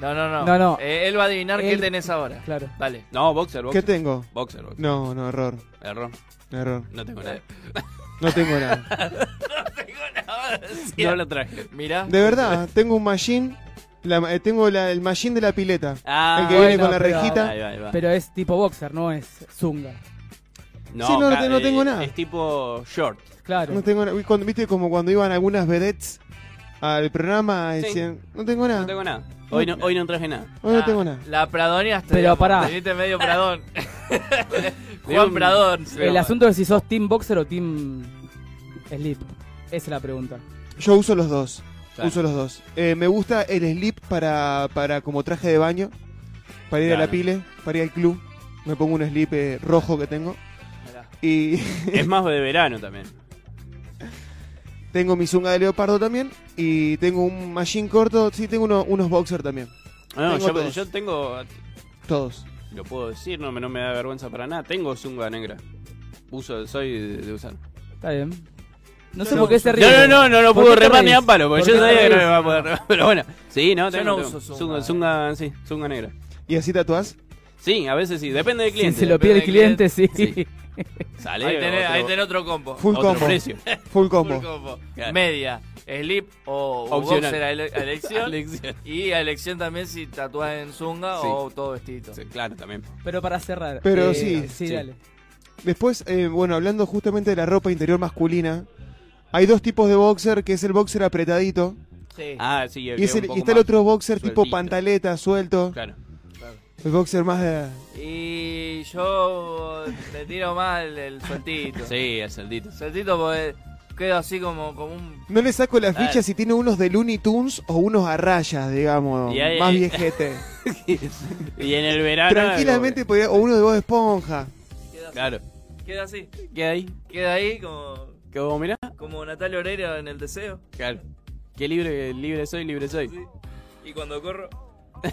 No, no, no. No, no. Eh, él va a adivinar qué Él- tenés ahora. Claro. Dale. No, boxer, boxer. ¿Qué tengo? Boxer, boxer. No, no, error. Error. Error. No tengo nada. No tengo nada. No lo traje. Mira. De verdad, tengo un machine. la- eh, tengo la- el machine de la pileta. Ah, el que viene bueno, con la pero- rejita. Ahí va, ahí va. Pero es tipo boxer, no es zunga. No, Sí, no, no ca- te- no tengo eh, nada. Es tipo short. Claro. No tengo nada. Cuando, ¿Viste como cuando iban algunas vedettes al programa? Sí. Decían, no tengo nada. No tengo nada. Hoy no, hoy no traje nada. Hoy no tengo nada. La pradoneaste. Pero digamos. pará. Viniste medio pradón. Juan Pradón. El asunto es si sos team boxer o team slip. Esa es la pregunta. Yo uso los dos. Claro. Uso los dos. Eh, me gusta el slip para, para como traje de baño. Para ir a la Claro. pile, para ir al club. Me pongo un slip eh, rojo que tengo. Mirá. Y Es más de verano también. Tengo mi zunga de leopardo también. Y tengo un machine corto. Sí, tengo uno- unos boxer también. No, Tengo yo, todos. yo tengo. Todos. Lo puedo decir, no, me- no me da vergüenza para nada. Tengo zunga negra. Uso, soy de, de usar. Está bien. No sé por qué se No, ríe. no, no, no lo ¿Por puedo qué te remar ni a palo, porque ¿Por yo sabía que no me iba a poder remar. Pero bueno, sí, no, Yo tengo, no tengo. uso zunga. zunga. zunga, sí, zunga negra. ¿Y así tatuás? Sí, a veces sí, depende del Si cliente. se lo pide el depende del cliente, sí. Sí. Sale Ahí tenés, otro- ahí tenés otro combo. Full Otro combo. precio. Full combo. Full combo. Claro. Media, slip o, boxer a, ele- a elección. Elección. Y a elección también si tatuás en zunga Sí. o todo vestido. Sí, claro, también. Pero para cerrar. Pero eh, sí, Sí, sí. dale. Después, eh, bueno, hablando justamente de la ropa interior masculina. Hay dos tipos de boxer, que es el boxer apretadito. Sí. Ah, sí, el Y, es que el- y está el otro boxer tipo pantaleta, suelto. Claro. El boxer más de... Y yo te tiro más el, el sueltito. Sí, el celdito. Sueltito porque quedo así como, como un... No le saco la Claro. ficha si tiene unos de Looney Tunes o unos a rayas, digamos. Y ahí- más ahí- viejete. y en el verano. Tranquilamente podría... O uno de Bob Esponja. Queda así. Claro. Queda así. ¿Qué hay? Queda ahí como, ¿Qué vos mirá? como Natalia Oreiro en El Deseo. Claro. Qué libre, libre soy, libre soy. Sí. Y cuando corro...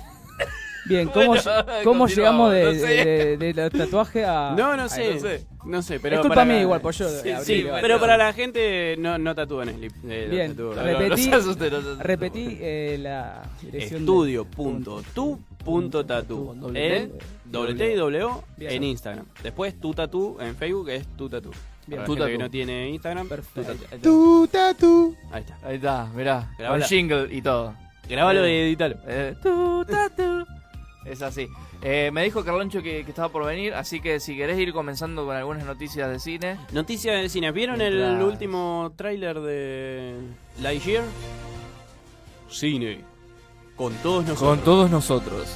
Bien, ¿cómo, Bueno, cómo llegamos de, no sé. de- de- de tatuaje a.? No, no a- sé. no sé. No sé, pero. Es culpa para la- igual, pues yo Sí, abrí, sí, vale. pero para la gente no, no tatúan slip. eh, no Bien, tatúan. No, no, no repetí, no repetí eh, la dirección. Estudio.tu.tatu. Con doble En T. doble T y doble O Bien. en Instagram. Después tu tatu en Facebook es tu tatu. Bien. Tu que tatu. no tiene Instagram, Perfecto. tu tatu. Ahí está. Ahí está. Mirá. Con jingle y todo. Grabalo Eh. y editalo. Eh, tu, tatu. Es así. Eh, me dijo Carloncho que, que estaba por venir, así que si querés ir comenzando con algunas noticias de cine. Noticias de cine. ¿Vieron el último tráiler de Lightyear? Cine. Con todos nosotros. todos nosotros.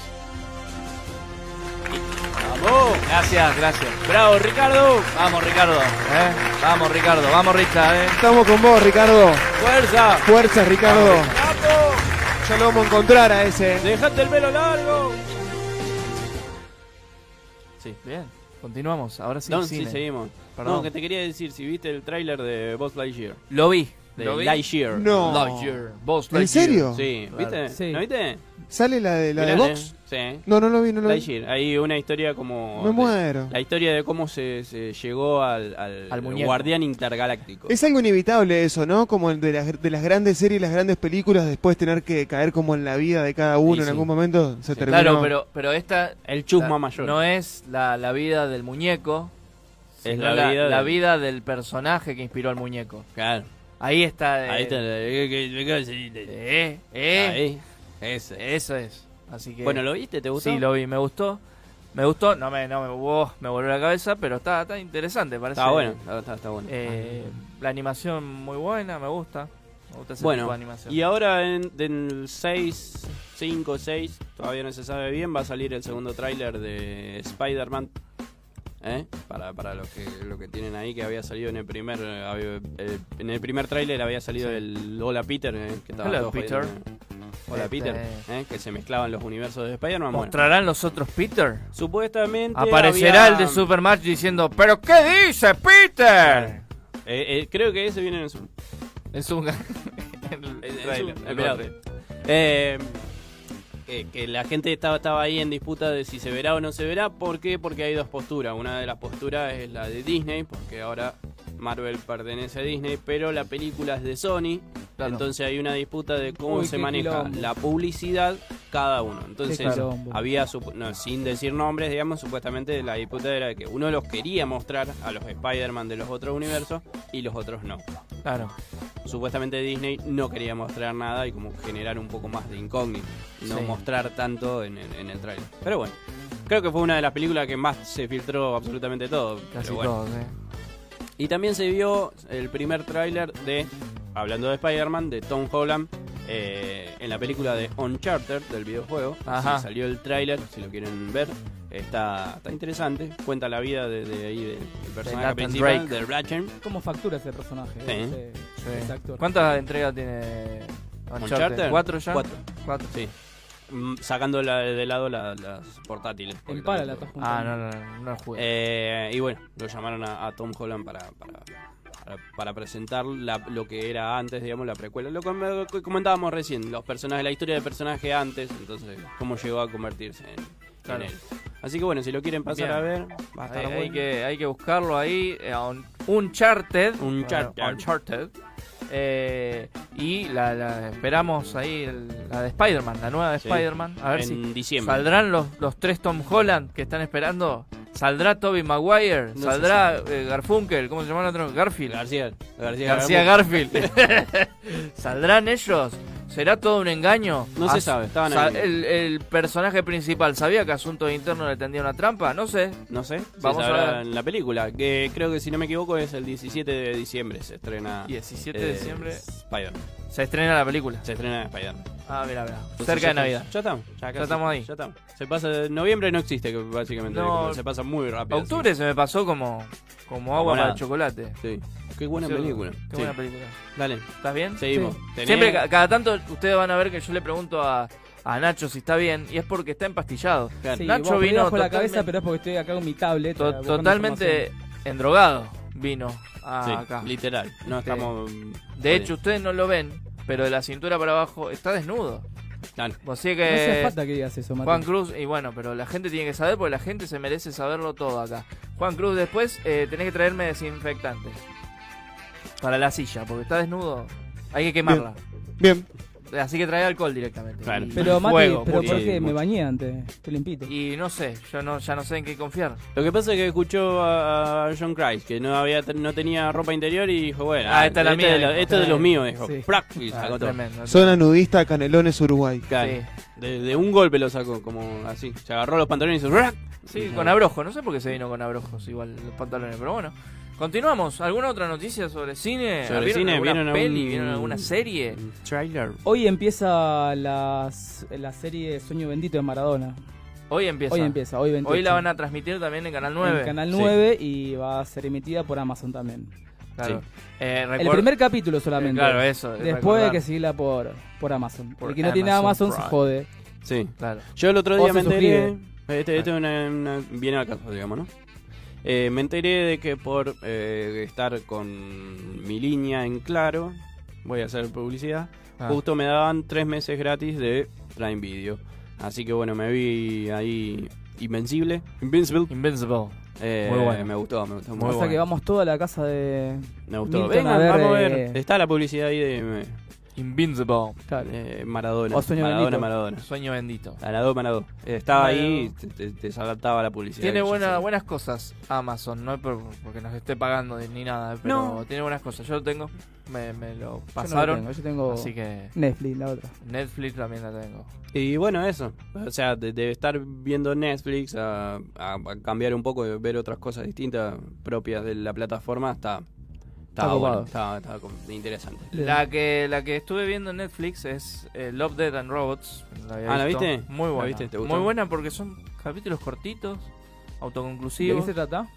¡Vamos! Gracias, gracias. ¡Bravo, Ricardo! Vamos, Ricardo. ¿eh? Vamos, Ricardo. Vamos, Richard. ¿eh? Estamos con vos, Ricardo. ¡Fuerza! Fuerza, Ricardo. ¡Vamos! Ya lo vamos a encontrar a ese. ¡Dejate el pelo largo! Sí. Bien. Continuamos. Ahora sí. No, cine. sí, seguimos. Perdón. No, que te quería decir, si viste el tráiler de Buzz Lightyear. Lo vi. De Lo vi. Lightyear. No. Lightyear. Buzz ¿En Lightyear. serio? Sí, Claro. ¿viste? Sí. ¿No viste? ¿Sale la de la de Mirale. Vox? Sí. No, no lo vi, no lo vi. Hay una historia como... Me de- muero. La historia de cómo se, se llegó al, al, Al muñeco. guardián intergaláctico. Es algo inevitable eso, ¿no? Como el de las, de las grandes series y las grandes películas, después tener que caer como en la vida de cada uno Sí, en sí. algún momento se Sí. terminó. Claro, pero, pero esta. El chusma la- mayor. No es la, la vida del muñeco. Es la la, vida la del- vida del personaje que inspiró al muñeco. Claro. Ahí está. eh, Ahí está. Eh, eh. Ahí. Ese. Eso es. Así que. Bueno, ¿lo viste? ¿Te gustó? Sí, lo vi, me gustó. Me gustó, no me, no me, me volvió la cabeza, pero está, está interesante, parece. Está bueno. Está, está- bueno. Eh, la animación muy buena, me gusta. Me gusta ese tipo Bueno, de animación. y ahora en, en 6, 5, 6, todavía no se sabe bien, va a salir el segundo tráiler de Spider-Man. ¿Eh? Para, para los que lo que tienen ahí, que había salido en el primer eh, en el primer tráiler había salido Sí. el Hola Peter, eh, que estaba Hello, Peter. Hola Este- Peter, ¿eh? que se mezclaban los universos de Spider-Man. Bueno, ¿Mostrarán los otros Peter? supuestamente Aparecerá había- el de Supermatch diciendo, ¿pero qué dice Peter? Eh, eh, creo que ese viene en el En- en trailer, su- el. Eh, que, que la gente estaba, estaba ahí en disputa de si se verá o no se verá. ¿Por qué? Porque hay dos posturas. Una de las posturas es la de Disney, porque ahora Marvel pertenece a Disney, pero la película es de Sony. Claro. Entonces hay una disputa de cómo Uy, se maneja quilombo. la publicidad cada uno. Entonces había, no, sin decir nombres, digamos, supuestamente la disputa era de que uno los quería mostrar a los Spider-Man de los otros universos y los otros no Claro. supuestamente Disney no quería mostrar nada y como generar un poco más de incógnito, no Sí. mostrar tanto en el, en el trailer. Pero bueno, creo que fue una de las películas que más se filtró absolutamente todo. Casi bueno. todos, eh. Y también se vio el primer tráiler de, hablando de Spider-Man, de Tom Holland eh, en la película de Uncharted del videojuego. Ajá. Sí, salió el tráiler, si lo quieren ver. Está, está interesante, cuenta la vida de, de ahí del personaje Nathan principal, Drake. de Ratchet. ¿Cómo factura ese personaje? Sí. Ese- Sí. ese actor. ¿Cuántas entregas tiene Uncharted? Uncharted? ¿Cuatro ya? Cuatro. Cuatro. Sí. Mm, Sacando la- de lado la- las portátiles. pala también- la estás Ah, no, no, no, no jugué. Eh, y bueno, lo llamaron a, a Tom Holland para, para, para, para presentar la- lo que era antes, digamos, la precuela. Lo que comentábamos recién, los personajes, la historia del personaje antes, entonces cómo llegó a convertirse en, él. Así que bueno, si lo quieren pasar Bien. a ver, va a estar hay, que, hay que buscarlo ahí. eh, un- Uncharted. Uncharted. Bueno, Uncharted. Eh, y la, la- esperamos ahí el- la de Spider-Man, la nueva de Sí. Spider-Man. A ver En si diciembre. saldrán los, los tres Tom Holland que están esperando. ¿Saldrá Toby Maguire? No ¿Saldrá eh, Garfunkel? ¿Cómo se llama el otro? Garfield. García, García, García Garfield. ¿Saldrán ellos? ¿Será todo un engaño? No se sabe, estaban ahí. el, el personaje principal sabía que Asunto Interno le tendía una trampa, no sé. No sé, Vamos a ver. en la película, que creo que si no me equivoco es el 17 de diciembre, se estrena 17 de eh, diciembre. Spider-Man. Se estrena la película. Se estrena Spider-Man. Ah, mira, mira. Cerca de Navidad. Ya estamos, ya, estamos ahí. Ya estamos. Se pasa, noviembre no existe, básicamente, No. como se pasa muy rápido. Octubre se me pasó como, como agua para nada. el chocolate. Sí. Qué buena película. Qué Sí. buena película. Dale. ¿Estás bien? Seguimos. Sí. Siempre, ca- cada tanto, ustedes van a ver que yo le pregunto a, a Nacho si está bien y es porque está empastillado. Sí, Nacho vos vino por la totalmente- cabeza, pero es porque estoy acá con mi tablet. to- totalmente endrogado vino a- Sí, acá. literal. No estamos. De hecho, ustedes no lo ven, pero de la cintura para abajo está desnudo. Dale. Así No hace que falta que digas eso, Mati. Juan Cruz, y bueno, pero la gente tiene que saber porque la gente se merece saberlo todo acá. Juan Cruz, después eh, tenés que traerme desinfectante para la silla, porque está desnudo. Hay que quemarla. Bien. Así que trae alcohol directamente. Claro. Y Pero Mati, fuego, pero mucho. ¿por qué? Me bañé antes, estoy limpito. Y no sé, yo no, ya no sé en qué confiar. Lo que pasa es que escuchó a a John Christ, que no había no tenía ropa interior y dijo, bueno, Ah, esta es la este mía, de lo- esto es de los míos, dijo. Sí. ¡Prac! Y Ah, sacó todo. tremendo. Zona nudista, Canelones, Uruguay. Claro. Sí. De, de un golpe lo sacó, como así. Se agarró los pantalones y hizo. Sí, Y con abrojo. No sé por qué se vino con abrojos igual los pantalones, pero bueno. Continuamos. ¿Alguna otra noticia sobre cine? Sobre ¿Vieron cine, alguna ¿vieron peli? algún- ¿Vieron alguna serie? Trailer. Hoy empieza las, la serie Sueño Bendito de Maradona. Hoy empieza. Hoy empieza, hoy 28. Hoy la van a transmitir también en Canal 9. En Canal Sí. 9 y va a ser emitida por Amazon también. Claro. Sí. Eh, El primer capítulo solamente. Eh, claro, eso, es Después recordar. hay que seguirla por, por Amazon. Por el que no tiene Amazon Amazon se jode. Sí. Claro. Yo el otro día me enteré. Este, este es una, una- viene al caso, digamos, ¿no? Eh, me enteré de que por eh, estar con mi línea en claro, voy a hacer publicidad, Ah. justo me daban tres meses gratis de Prime Video. Así que bueno, me vi ahí Invencible. Invincible. Invincible. Eh, Muy bueno. Me gustó, me gustó. o sea que vamos toda a la casa de. Me gustó. Milton Vengan, a ver, vamos a eh, ver. Está la publicidad ahí de Invincible. eh, Maradona. O Sueño Maradona, Bendito. Maradona. Sueño bendito. Maradona, Maradona. Eh, Estaba Maradona. ahí, te, te, te saltaba la publicidad. Tiene yo buena- buenas cosas Amazon, no es por- porque nos esté pagando ni nada, pero No. tiene buenas cosas. Yo lo tengo, me, me lo Yo no pasaron. lo tengo, yo tengo así que Netflix, la otra. Netflix también la tengo. Y bueno, eso. O sea, de, de estar viendo Netflix a, a- a cambiar un poco, de ver otras cosas distintas propias de la plataforma, está, copado. bueno, está como interesante. La que la que estuve viendo en Netflix es eh, Love, Dead and Robots. había Ah, ¿la visto. viste? Muy ¿La buena. viste? ¿Te gustó? Muy buena porque son capítulos cortitos, ¿De autoconclusivos. qué se trata?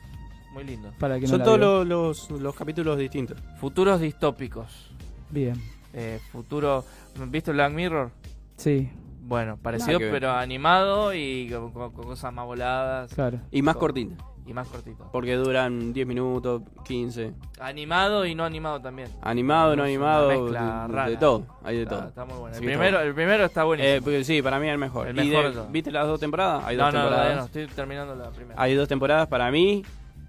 Muy lindo. Para que no Son la todos los, los, los capítulos distintos. Futuros distópicos. Bien. Eh, futuro. ¿Viste Black Mirror? Sí. Bueno, parecido pero animado y con, con- con cosas más voladas. Claro. Y más cortito. Y más cortito. Porque duran 10 minutos, 15. Animado y no animado también. Animado, no animado, mezcla de, rara. de todo. Hay de Está- todo. está muy bueno. El que primero, el primero está buenísimo. Eh, porque sí, para mí es el mejor. El Y mejor de- de todos. ¿Viste las dos temporadas? Hay no, dos no, temporadas. no, estoy terminando la primera. Hay dos temporadas para mí.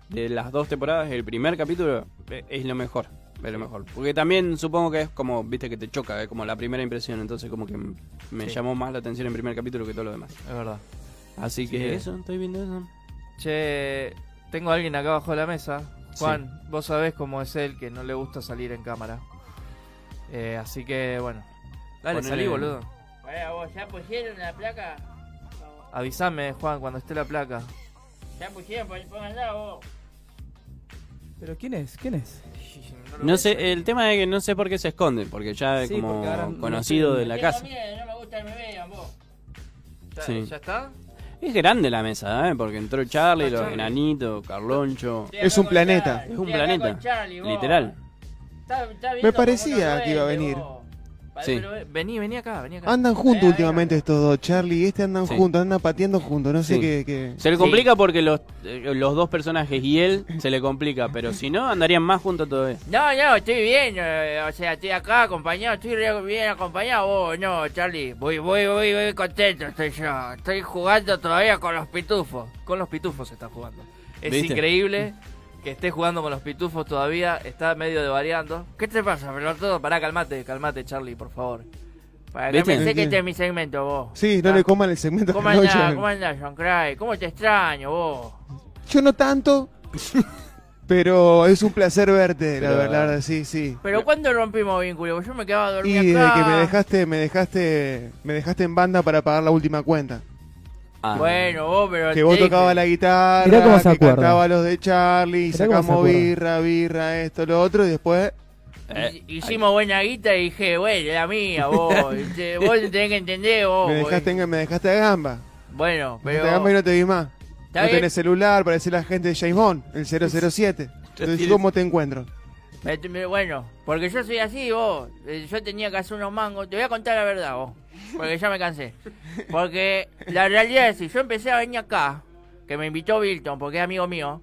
De las dos temporadas, el primer capítulo eh, es lo mejor. Es lo mejor. Porque también supongo que es como, viste, que te choca, es como la primera impresión. Entonces, como que m- me Sí. llamó más la atención el primer capítulo que todo lo demás. Es verdad. Así Sí. que eso, estoy viendo eso. Che, tengo a alguien acá abajo de la mesa. Juan, vos sabés cómo es él, que no le gusta salir en cámara. Eh, así que, bueno. Dale, Ponele- salí, boludo. Bueno, vos, ¿ya pusieron la placa? Avísame, Juan, cuando esté la placa. ¿Ya pusieron? Pónganla vos. ¿Pero quién es? ¿Quién es? No sé, el tema es que no sé por qué se esconde, porque ya es Sí, como porque ahora no conocido sé. de la casa. miedo, no me gusta que me vean vos. ¿Ya, Sí. ¿Ya está? Es grande la mesa, ¿eh? Porque entró Charlie, Está los Charlie. enanitos, Carloncho. Es un planeta. Charlie, Es un planeta. Charlie. Literal. Está- está Me parecía que iba a venir. vos. Sí. Pero, eh, vení, vení acá, vení acá. Andan juntos últimamente estos dos, Charlie y este andan Sí. juntos, andan pateando juntos, no sé Sí. qué... qué- Se le complica porque los, eh, los dos personajes y él se le complica, pero si no, andarían más juntos todavía. No, no, estoy bien, eh, o sea, estoy acá acompañado, estoy re bien acompañado, vos, no, Charlie, voy, voy, voy, voy contento estoy yo, estoy jugando todavía con los pitufos. Con los pitufos se está jugando. Es ¿Viste? increíble que esté jugando con los pitufos todavía. Está medio de variando. ¿Qué te pasa, pelotudo? Pará, calmate, calmate, Charlie, por favor. Para que ¿Viste? pensé que este es mi segmento, vos. Sí, no le coman el segmento ¿Cómo que no andás, llevan. cómo andás, John Cry? ¿Cómo te extraño, vos? Yo no tanto, pero es un placer verte, la Pero- verdad, la verdad, sí, sí. Pero ¿cuándo rompimos vínculo? Yo me quedaba Y dormido desde acá. que me dejaste, me dejaste, me dejaste en banda para pagar la última cuenta. Ah. Bueno, vos, pero... Que vos te- tocabas la guitarra, Mirá cómo se que acuerda. cantaba los de Charlie, Mirá cómo se sacamos acuerda. birra, birra, esto, lo otro, y después... Eh, Hicimos buena guita y dije, bueno, la mía, vos. Este, vos tenés que entender, vos. me dejaste, me dejaste a gamba. Bueno, Me dejaste a pero... gamba y no te vi más. Está No bien. tenés celular, parece la gente de James Bond, el 007. Entonces, ¿cómo te encuentro? Me- me- Bueno, porque yo soy así, vos. Eh, Yo tenía que hacer unos mangos. Te voy a contar la verdad, vos. Porque ya me cansé. Porque la realidad es que yo empecé a venir acá, que me invitó Bilton, porque es amigo mío,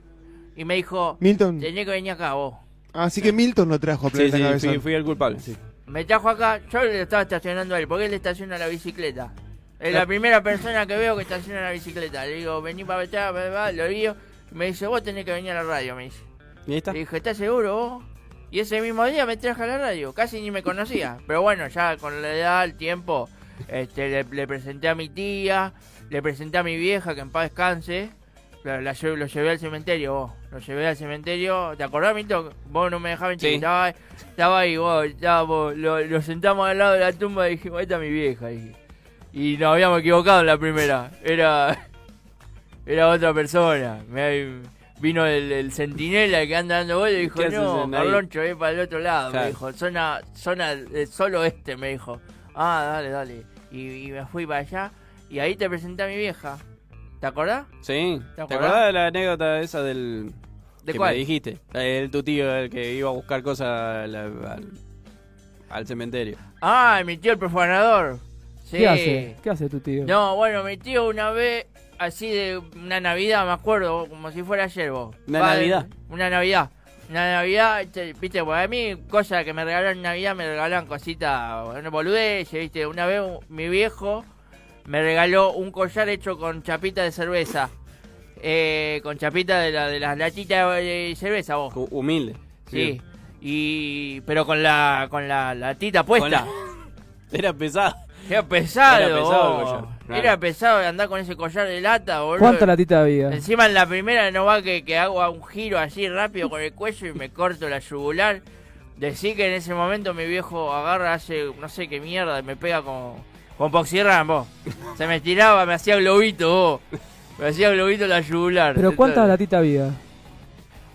y me dijo, Milton. tenés que venir acá, vos. Así que Milton lo trajo a Sí, Planeta sí, Cabezón. fui, fui el culpable. Sí. Me trajo acá, yo le estaba estacionando a él, porque él estaciona la bicicleta. Es la primera persona que veo que estaciona la bicicleta. Le digo, vení para allá, va, va, lo digo. Y me dice, vos tenés que venir a la radio, me dice. ¿Y ahí está? Le dije, ¿estás seguro vos? Y ese mismo día me traje a la radio, casi ni me conocía. Pero bueno, ya con la edad, el tiempo, este, le, le presenté a mi tía, le presenté a mi vieja, que en paz descanse. La, la lo llevé al cementerio, vos. Lo llevé al cementerio. ¿Te acordás, Mito? Vos no me dejabas Sí. en estaba, estaba ahí, vos. Estaba, vos, lo, lo sentamos al lado de la tumba y dijimos, esta es mi vieja. Y, y nos habíamos equivocado en la primera. Era, era otra persona. Me, vino el, el centinela que anda dando vueltas y dijo, ¿Qué haces no, en ahí?" Carloncho, es para el otro lado. Claro. Me dijo, zona, zona eh, solo este, me dijo. Ah, dale, dale. Y, y me fui para allá y ahí te presenté a mi vieja. ¿Te acordás? Sí. ¿Te ¿Te acordás? de la anécdota esa del... ¿De que cuál? me dijiste? El tu tío el que iba a buscar cosas al, al, al cementerio. Ah, mi tío el profanador. Sí. ¿Qué hace? ¿Qué hace tu tío? No, bueno, mi tío una vez así de una Navidad, me acuerdo, como si fuera ayer vos. ¿Una Navidad? Una Navidad. Una Navidad, viste, pues a mí cosas que me regalaron en Navidad me regalan cositas, bueno, boludeces, viste. Una vez mi viejo me regaló un collar hecho con chapita de cerveza. Eh, con chapita de, la, de las latitas de cerveza, vos. Humilde. Sí. Y pero con la con la latita puesta. La- Era pesado. Era pesado. Era pesado el collar, claro. Era pesado andar con ese collar de lata, boludo. ¿Cuánta latita había? Encima en la primera no va que, que hago un giro así rápido con el cuello y me corto la yugular. Decí que en ese momento mi viejo agarra, hace no sé qué mierda, y me pega con, con Poxirran, vos. Se me tiraba, me hacía globito, vos. Me hacía globito la yugular. ¿Pero cuánta latita había?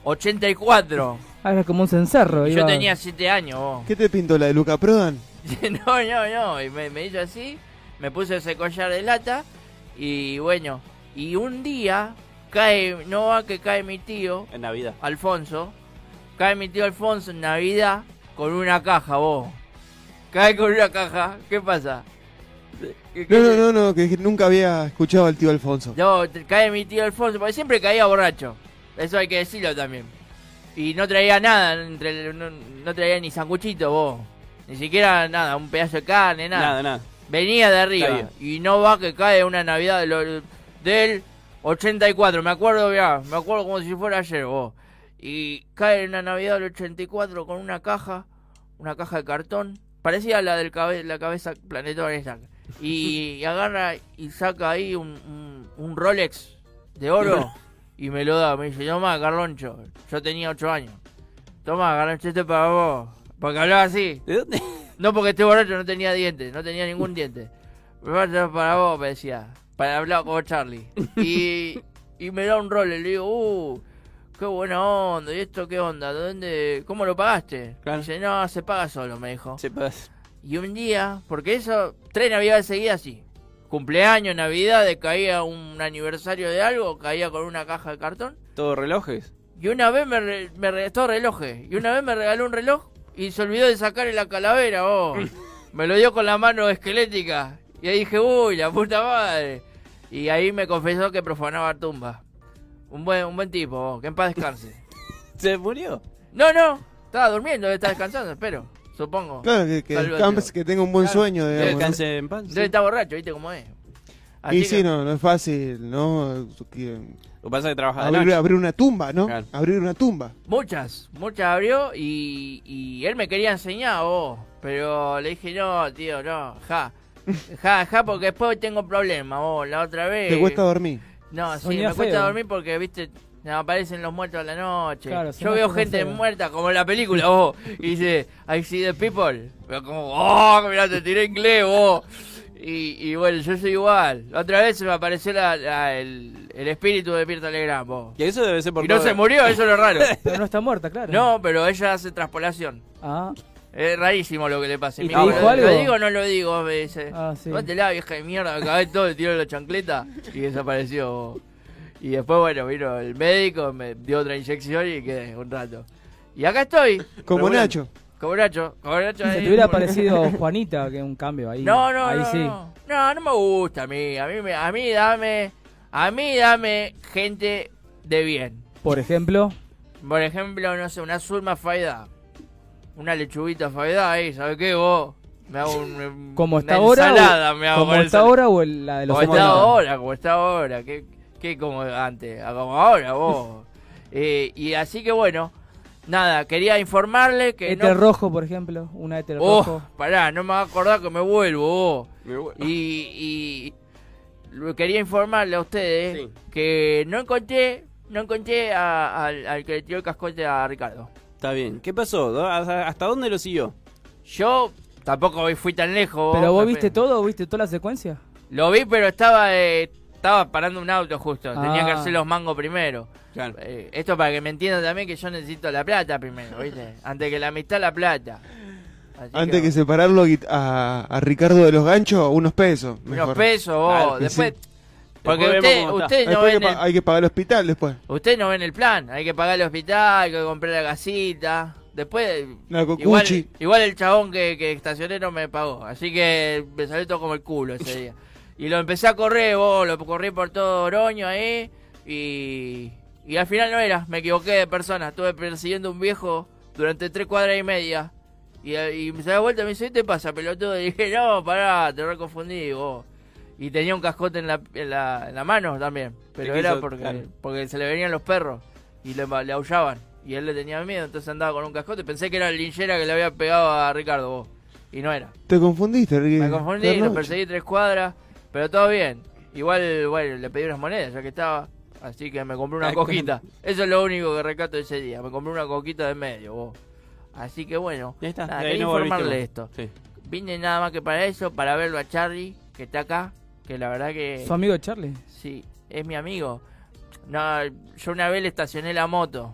84. Ah, era como un cencerro. Iba- yo tenía 7 años, vos. ¿Qué te pintó la de Luca Prodan? no, no, no. Y me, me hizo así, me puse ese collar de lata y bueno. Y un día cae, no va que cae mi tío, En Navidad. Alfonso. Cae mi tío Alfonso en Navidad con una caja, vos. Cae con una caja, ¿qué pasa? ¿Qué- qué- No, no, no, no, que nunca había escuchado al tío Alfonso. No, cae mi tío Alfonso, porque siempre caía borracho. Eso hay que decirlo también. Y no traía nada, entre, no, no traía ni sanguchito vos. Ni siquiera nada, un pedazo de carne, nada. Nada, nada. Venía de arriba. Y no va que cae una Navidad de lo- del 84. Me acuerdo, mirá, me acuerdo como si fuera ayer vos. Y cae una Navidad del 84 con una caja, una caja de cartón. Parecía la del cabe- la cabeza planetaria esa. Y, y agarra y saca ahí un, un, un Rolex de oro y me lo da. Me dice, toma, Carloncho. Yo tenía 8 años. Toma, Carloncho, este para vos. Porque hablaba así. ¿De dónde? No, porque este borracho no tenía dientes, no tenía ningún diente. Para vos, me decía. Para hablar como Charlie. Y, y me da un rol, le digo, uh, qué buena onda, ¿y esto qué onda? ¿De dónde? ¿Cómo lo pagaste? Dice, no, se paga solo, me dijo. Se paga. Y un día, porque eso, tres navidades seguidas así. Cumpleaños, navidades, caía un aniversario de algo, caía con una caja de cartón. ¿Todo relojes? Y una vez me, re- me re- todo relojes. Y una vez me regaló un reloj y se olvidó de sacarle la calavera, vos. me lo dio con la mano esquelética. Y ahí dije, uy, la puta madre. Y ahí me confesó que profanaba tumbas. Un buen, un buen tipo, vos, que en paz descanse. ¿Se murió? No, no, estaba durmiendo, estar descansando, espero. Supongo. Claro, que, que, que tenga un buen Claro. sueño, digamos. ¿no? Descanse en paz. Debe estar borracho, viste cómo es. Así Y que- sí, no, no es fácil, ¿no? Lo que pasa es que trabaja de Abrir, noche. abrir una tumba, ¿no? Claro. Abrir una tumba. Muchas, muchas abrió y, y él me quería enseñar, vos. Pero le dije, no, tío, no, ja. Ja, ja, porque después tengo problemas, vos. La otra vez. ¿Te cuesta dormir? No, sí, me cuesta feo. dormir porque, viste, me aparecen los muertos a la noche. Claro, Yo veo gente feo. muerta, como en la película, vos. Y dice, I see the people. Pero como, oh, mirá, te tiré inglés, vos. Y, y bueno, yo soy igual. Otra vez se me apareció la- la- el, el espíritu de Pirta Legrand, vos. Y eso debe ser por Y no todo- se murió, eso es lo raro. Pero no está muerta, claro. No, pero ella hace traspolación. Ah, Es rarísimo lo que le pasa. ¿Y dijo ¿lo, algo? ¿Lo digo o no lo digo? Me dice. Ah, sí. la vieja de mierda, me cagué todo, le tiró la chancleta y desapareció. Y después, bueno, vino el médico, me dio otra inyección y quedé un rato. Y acá estoy. Como bueno, Nacho se ahí. te hubiera parecido Juanita, que un cambio ahí. No, no, Ahí no, sí. no. No, no me gusta a mí. A mí, me- a mí dame. A mí dame gente de bien. Por ejemplo, Por ejemplo, no sé, una surma faida. Una lechuguita faida ahí, ¿sabes qué vos? Me hago un, como está ahora. ensalada, me hago como está ahora o el- la de los Como está 80? ahora, como está ahora. ¿Qué, qué como antes? Ah, Como ahora vos. Eh, y así que bueno, nada, quería informarle que Éter no... rojo, por ejemplo. Una éter Oh, rojo. pará, no me va a acordar que me vuelvo vos. Me vuelvo. Y, y lo quería informarle a ustedes que no encontré, no encontré a- al, al que le tiró el cascote a Ricardo. Está bien. ¿Qué pasó? ¿Dó- ¿Hasta dónde lo siguió? Yo tampoco fui tan lejos. ¿Pero vos viste todo? ¿Viste toda la secuencia? Lo vi, pero estaba eh, estaba parando un auto justo. Tenía que Ah. hacer los mangos primero. Claro. Eh, esto para que me entiendan también que yo necesito la plata primero, ¿viste? Antes que la amistad, la plata. Así Antes que separarlo a, Ricardo de los ganchos, unos pesos. Unos mejor. pesos, vos. Claro después. sí. Porque Después usted, no ven que, el, hay que pagar el hospital después. usted no ven el plan. Hay que pagar el hospital, hay que comprar la gasita. Después, La igual, cocuchi. igual el chabón que, que estacioné no me pagó. Así que me salió todo como el culo ese día. Y lo empecé a correr, vos, lo corrí por todo Oroño ahí. Y, y al final no era, me equivoqué de persona. Estuve persiguiendo a un viejo durante tres cuadras y media. Y, y me se da vuelta y me dice, ¿qué te pasa, pelotudo? Y dije, no, pará, te reconfundí, vos. Y tenía un cascote en la, en la, en la mano también. Pero era quiso- porque, claro. porque se le venían los perros y le, le aullaban. Y él le tenía miedo, entonces andaba con un cascote. Pensé que era el linchera que le había pegado a Ricardo, vos. Y no era. Te confundiste, Ricky. Me confundí, lo perseguí tres cuadras, pero todo bien. Igual, bueno, le pedí unas monedas ya que estaba. Así que me compré una coquita. Eso es lo único que recato ese día. Me compré una coquita de medio, vos. Así que bueno, Ya está, nada, de quería no informarle esto. Sí. Vine nada más que para eso, para verlo a Charlie, que está acá. Que la verdad que. ¿Su amigo Charlie? Sí, es mi amigo. No, yo una vez le estacioné la moto.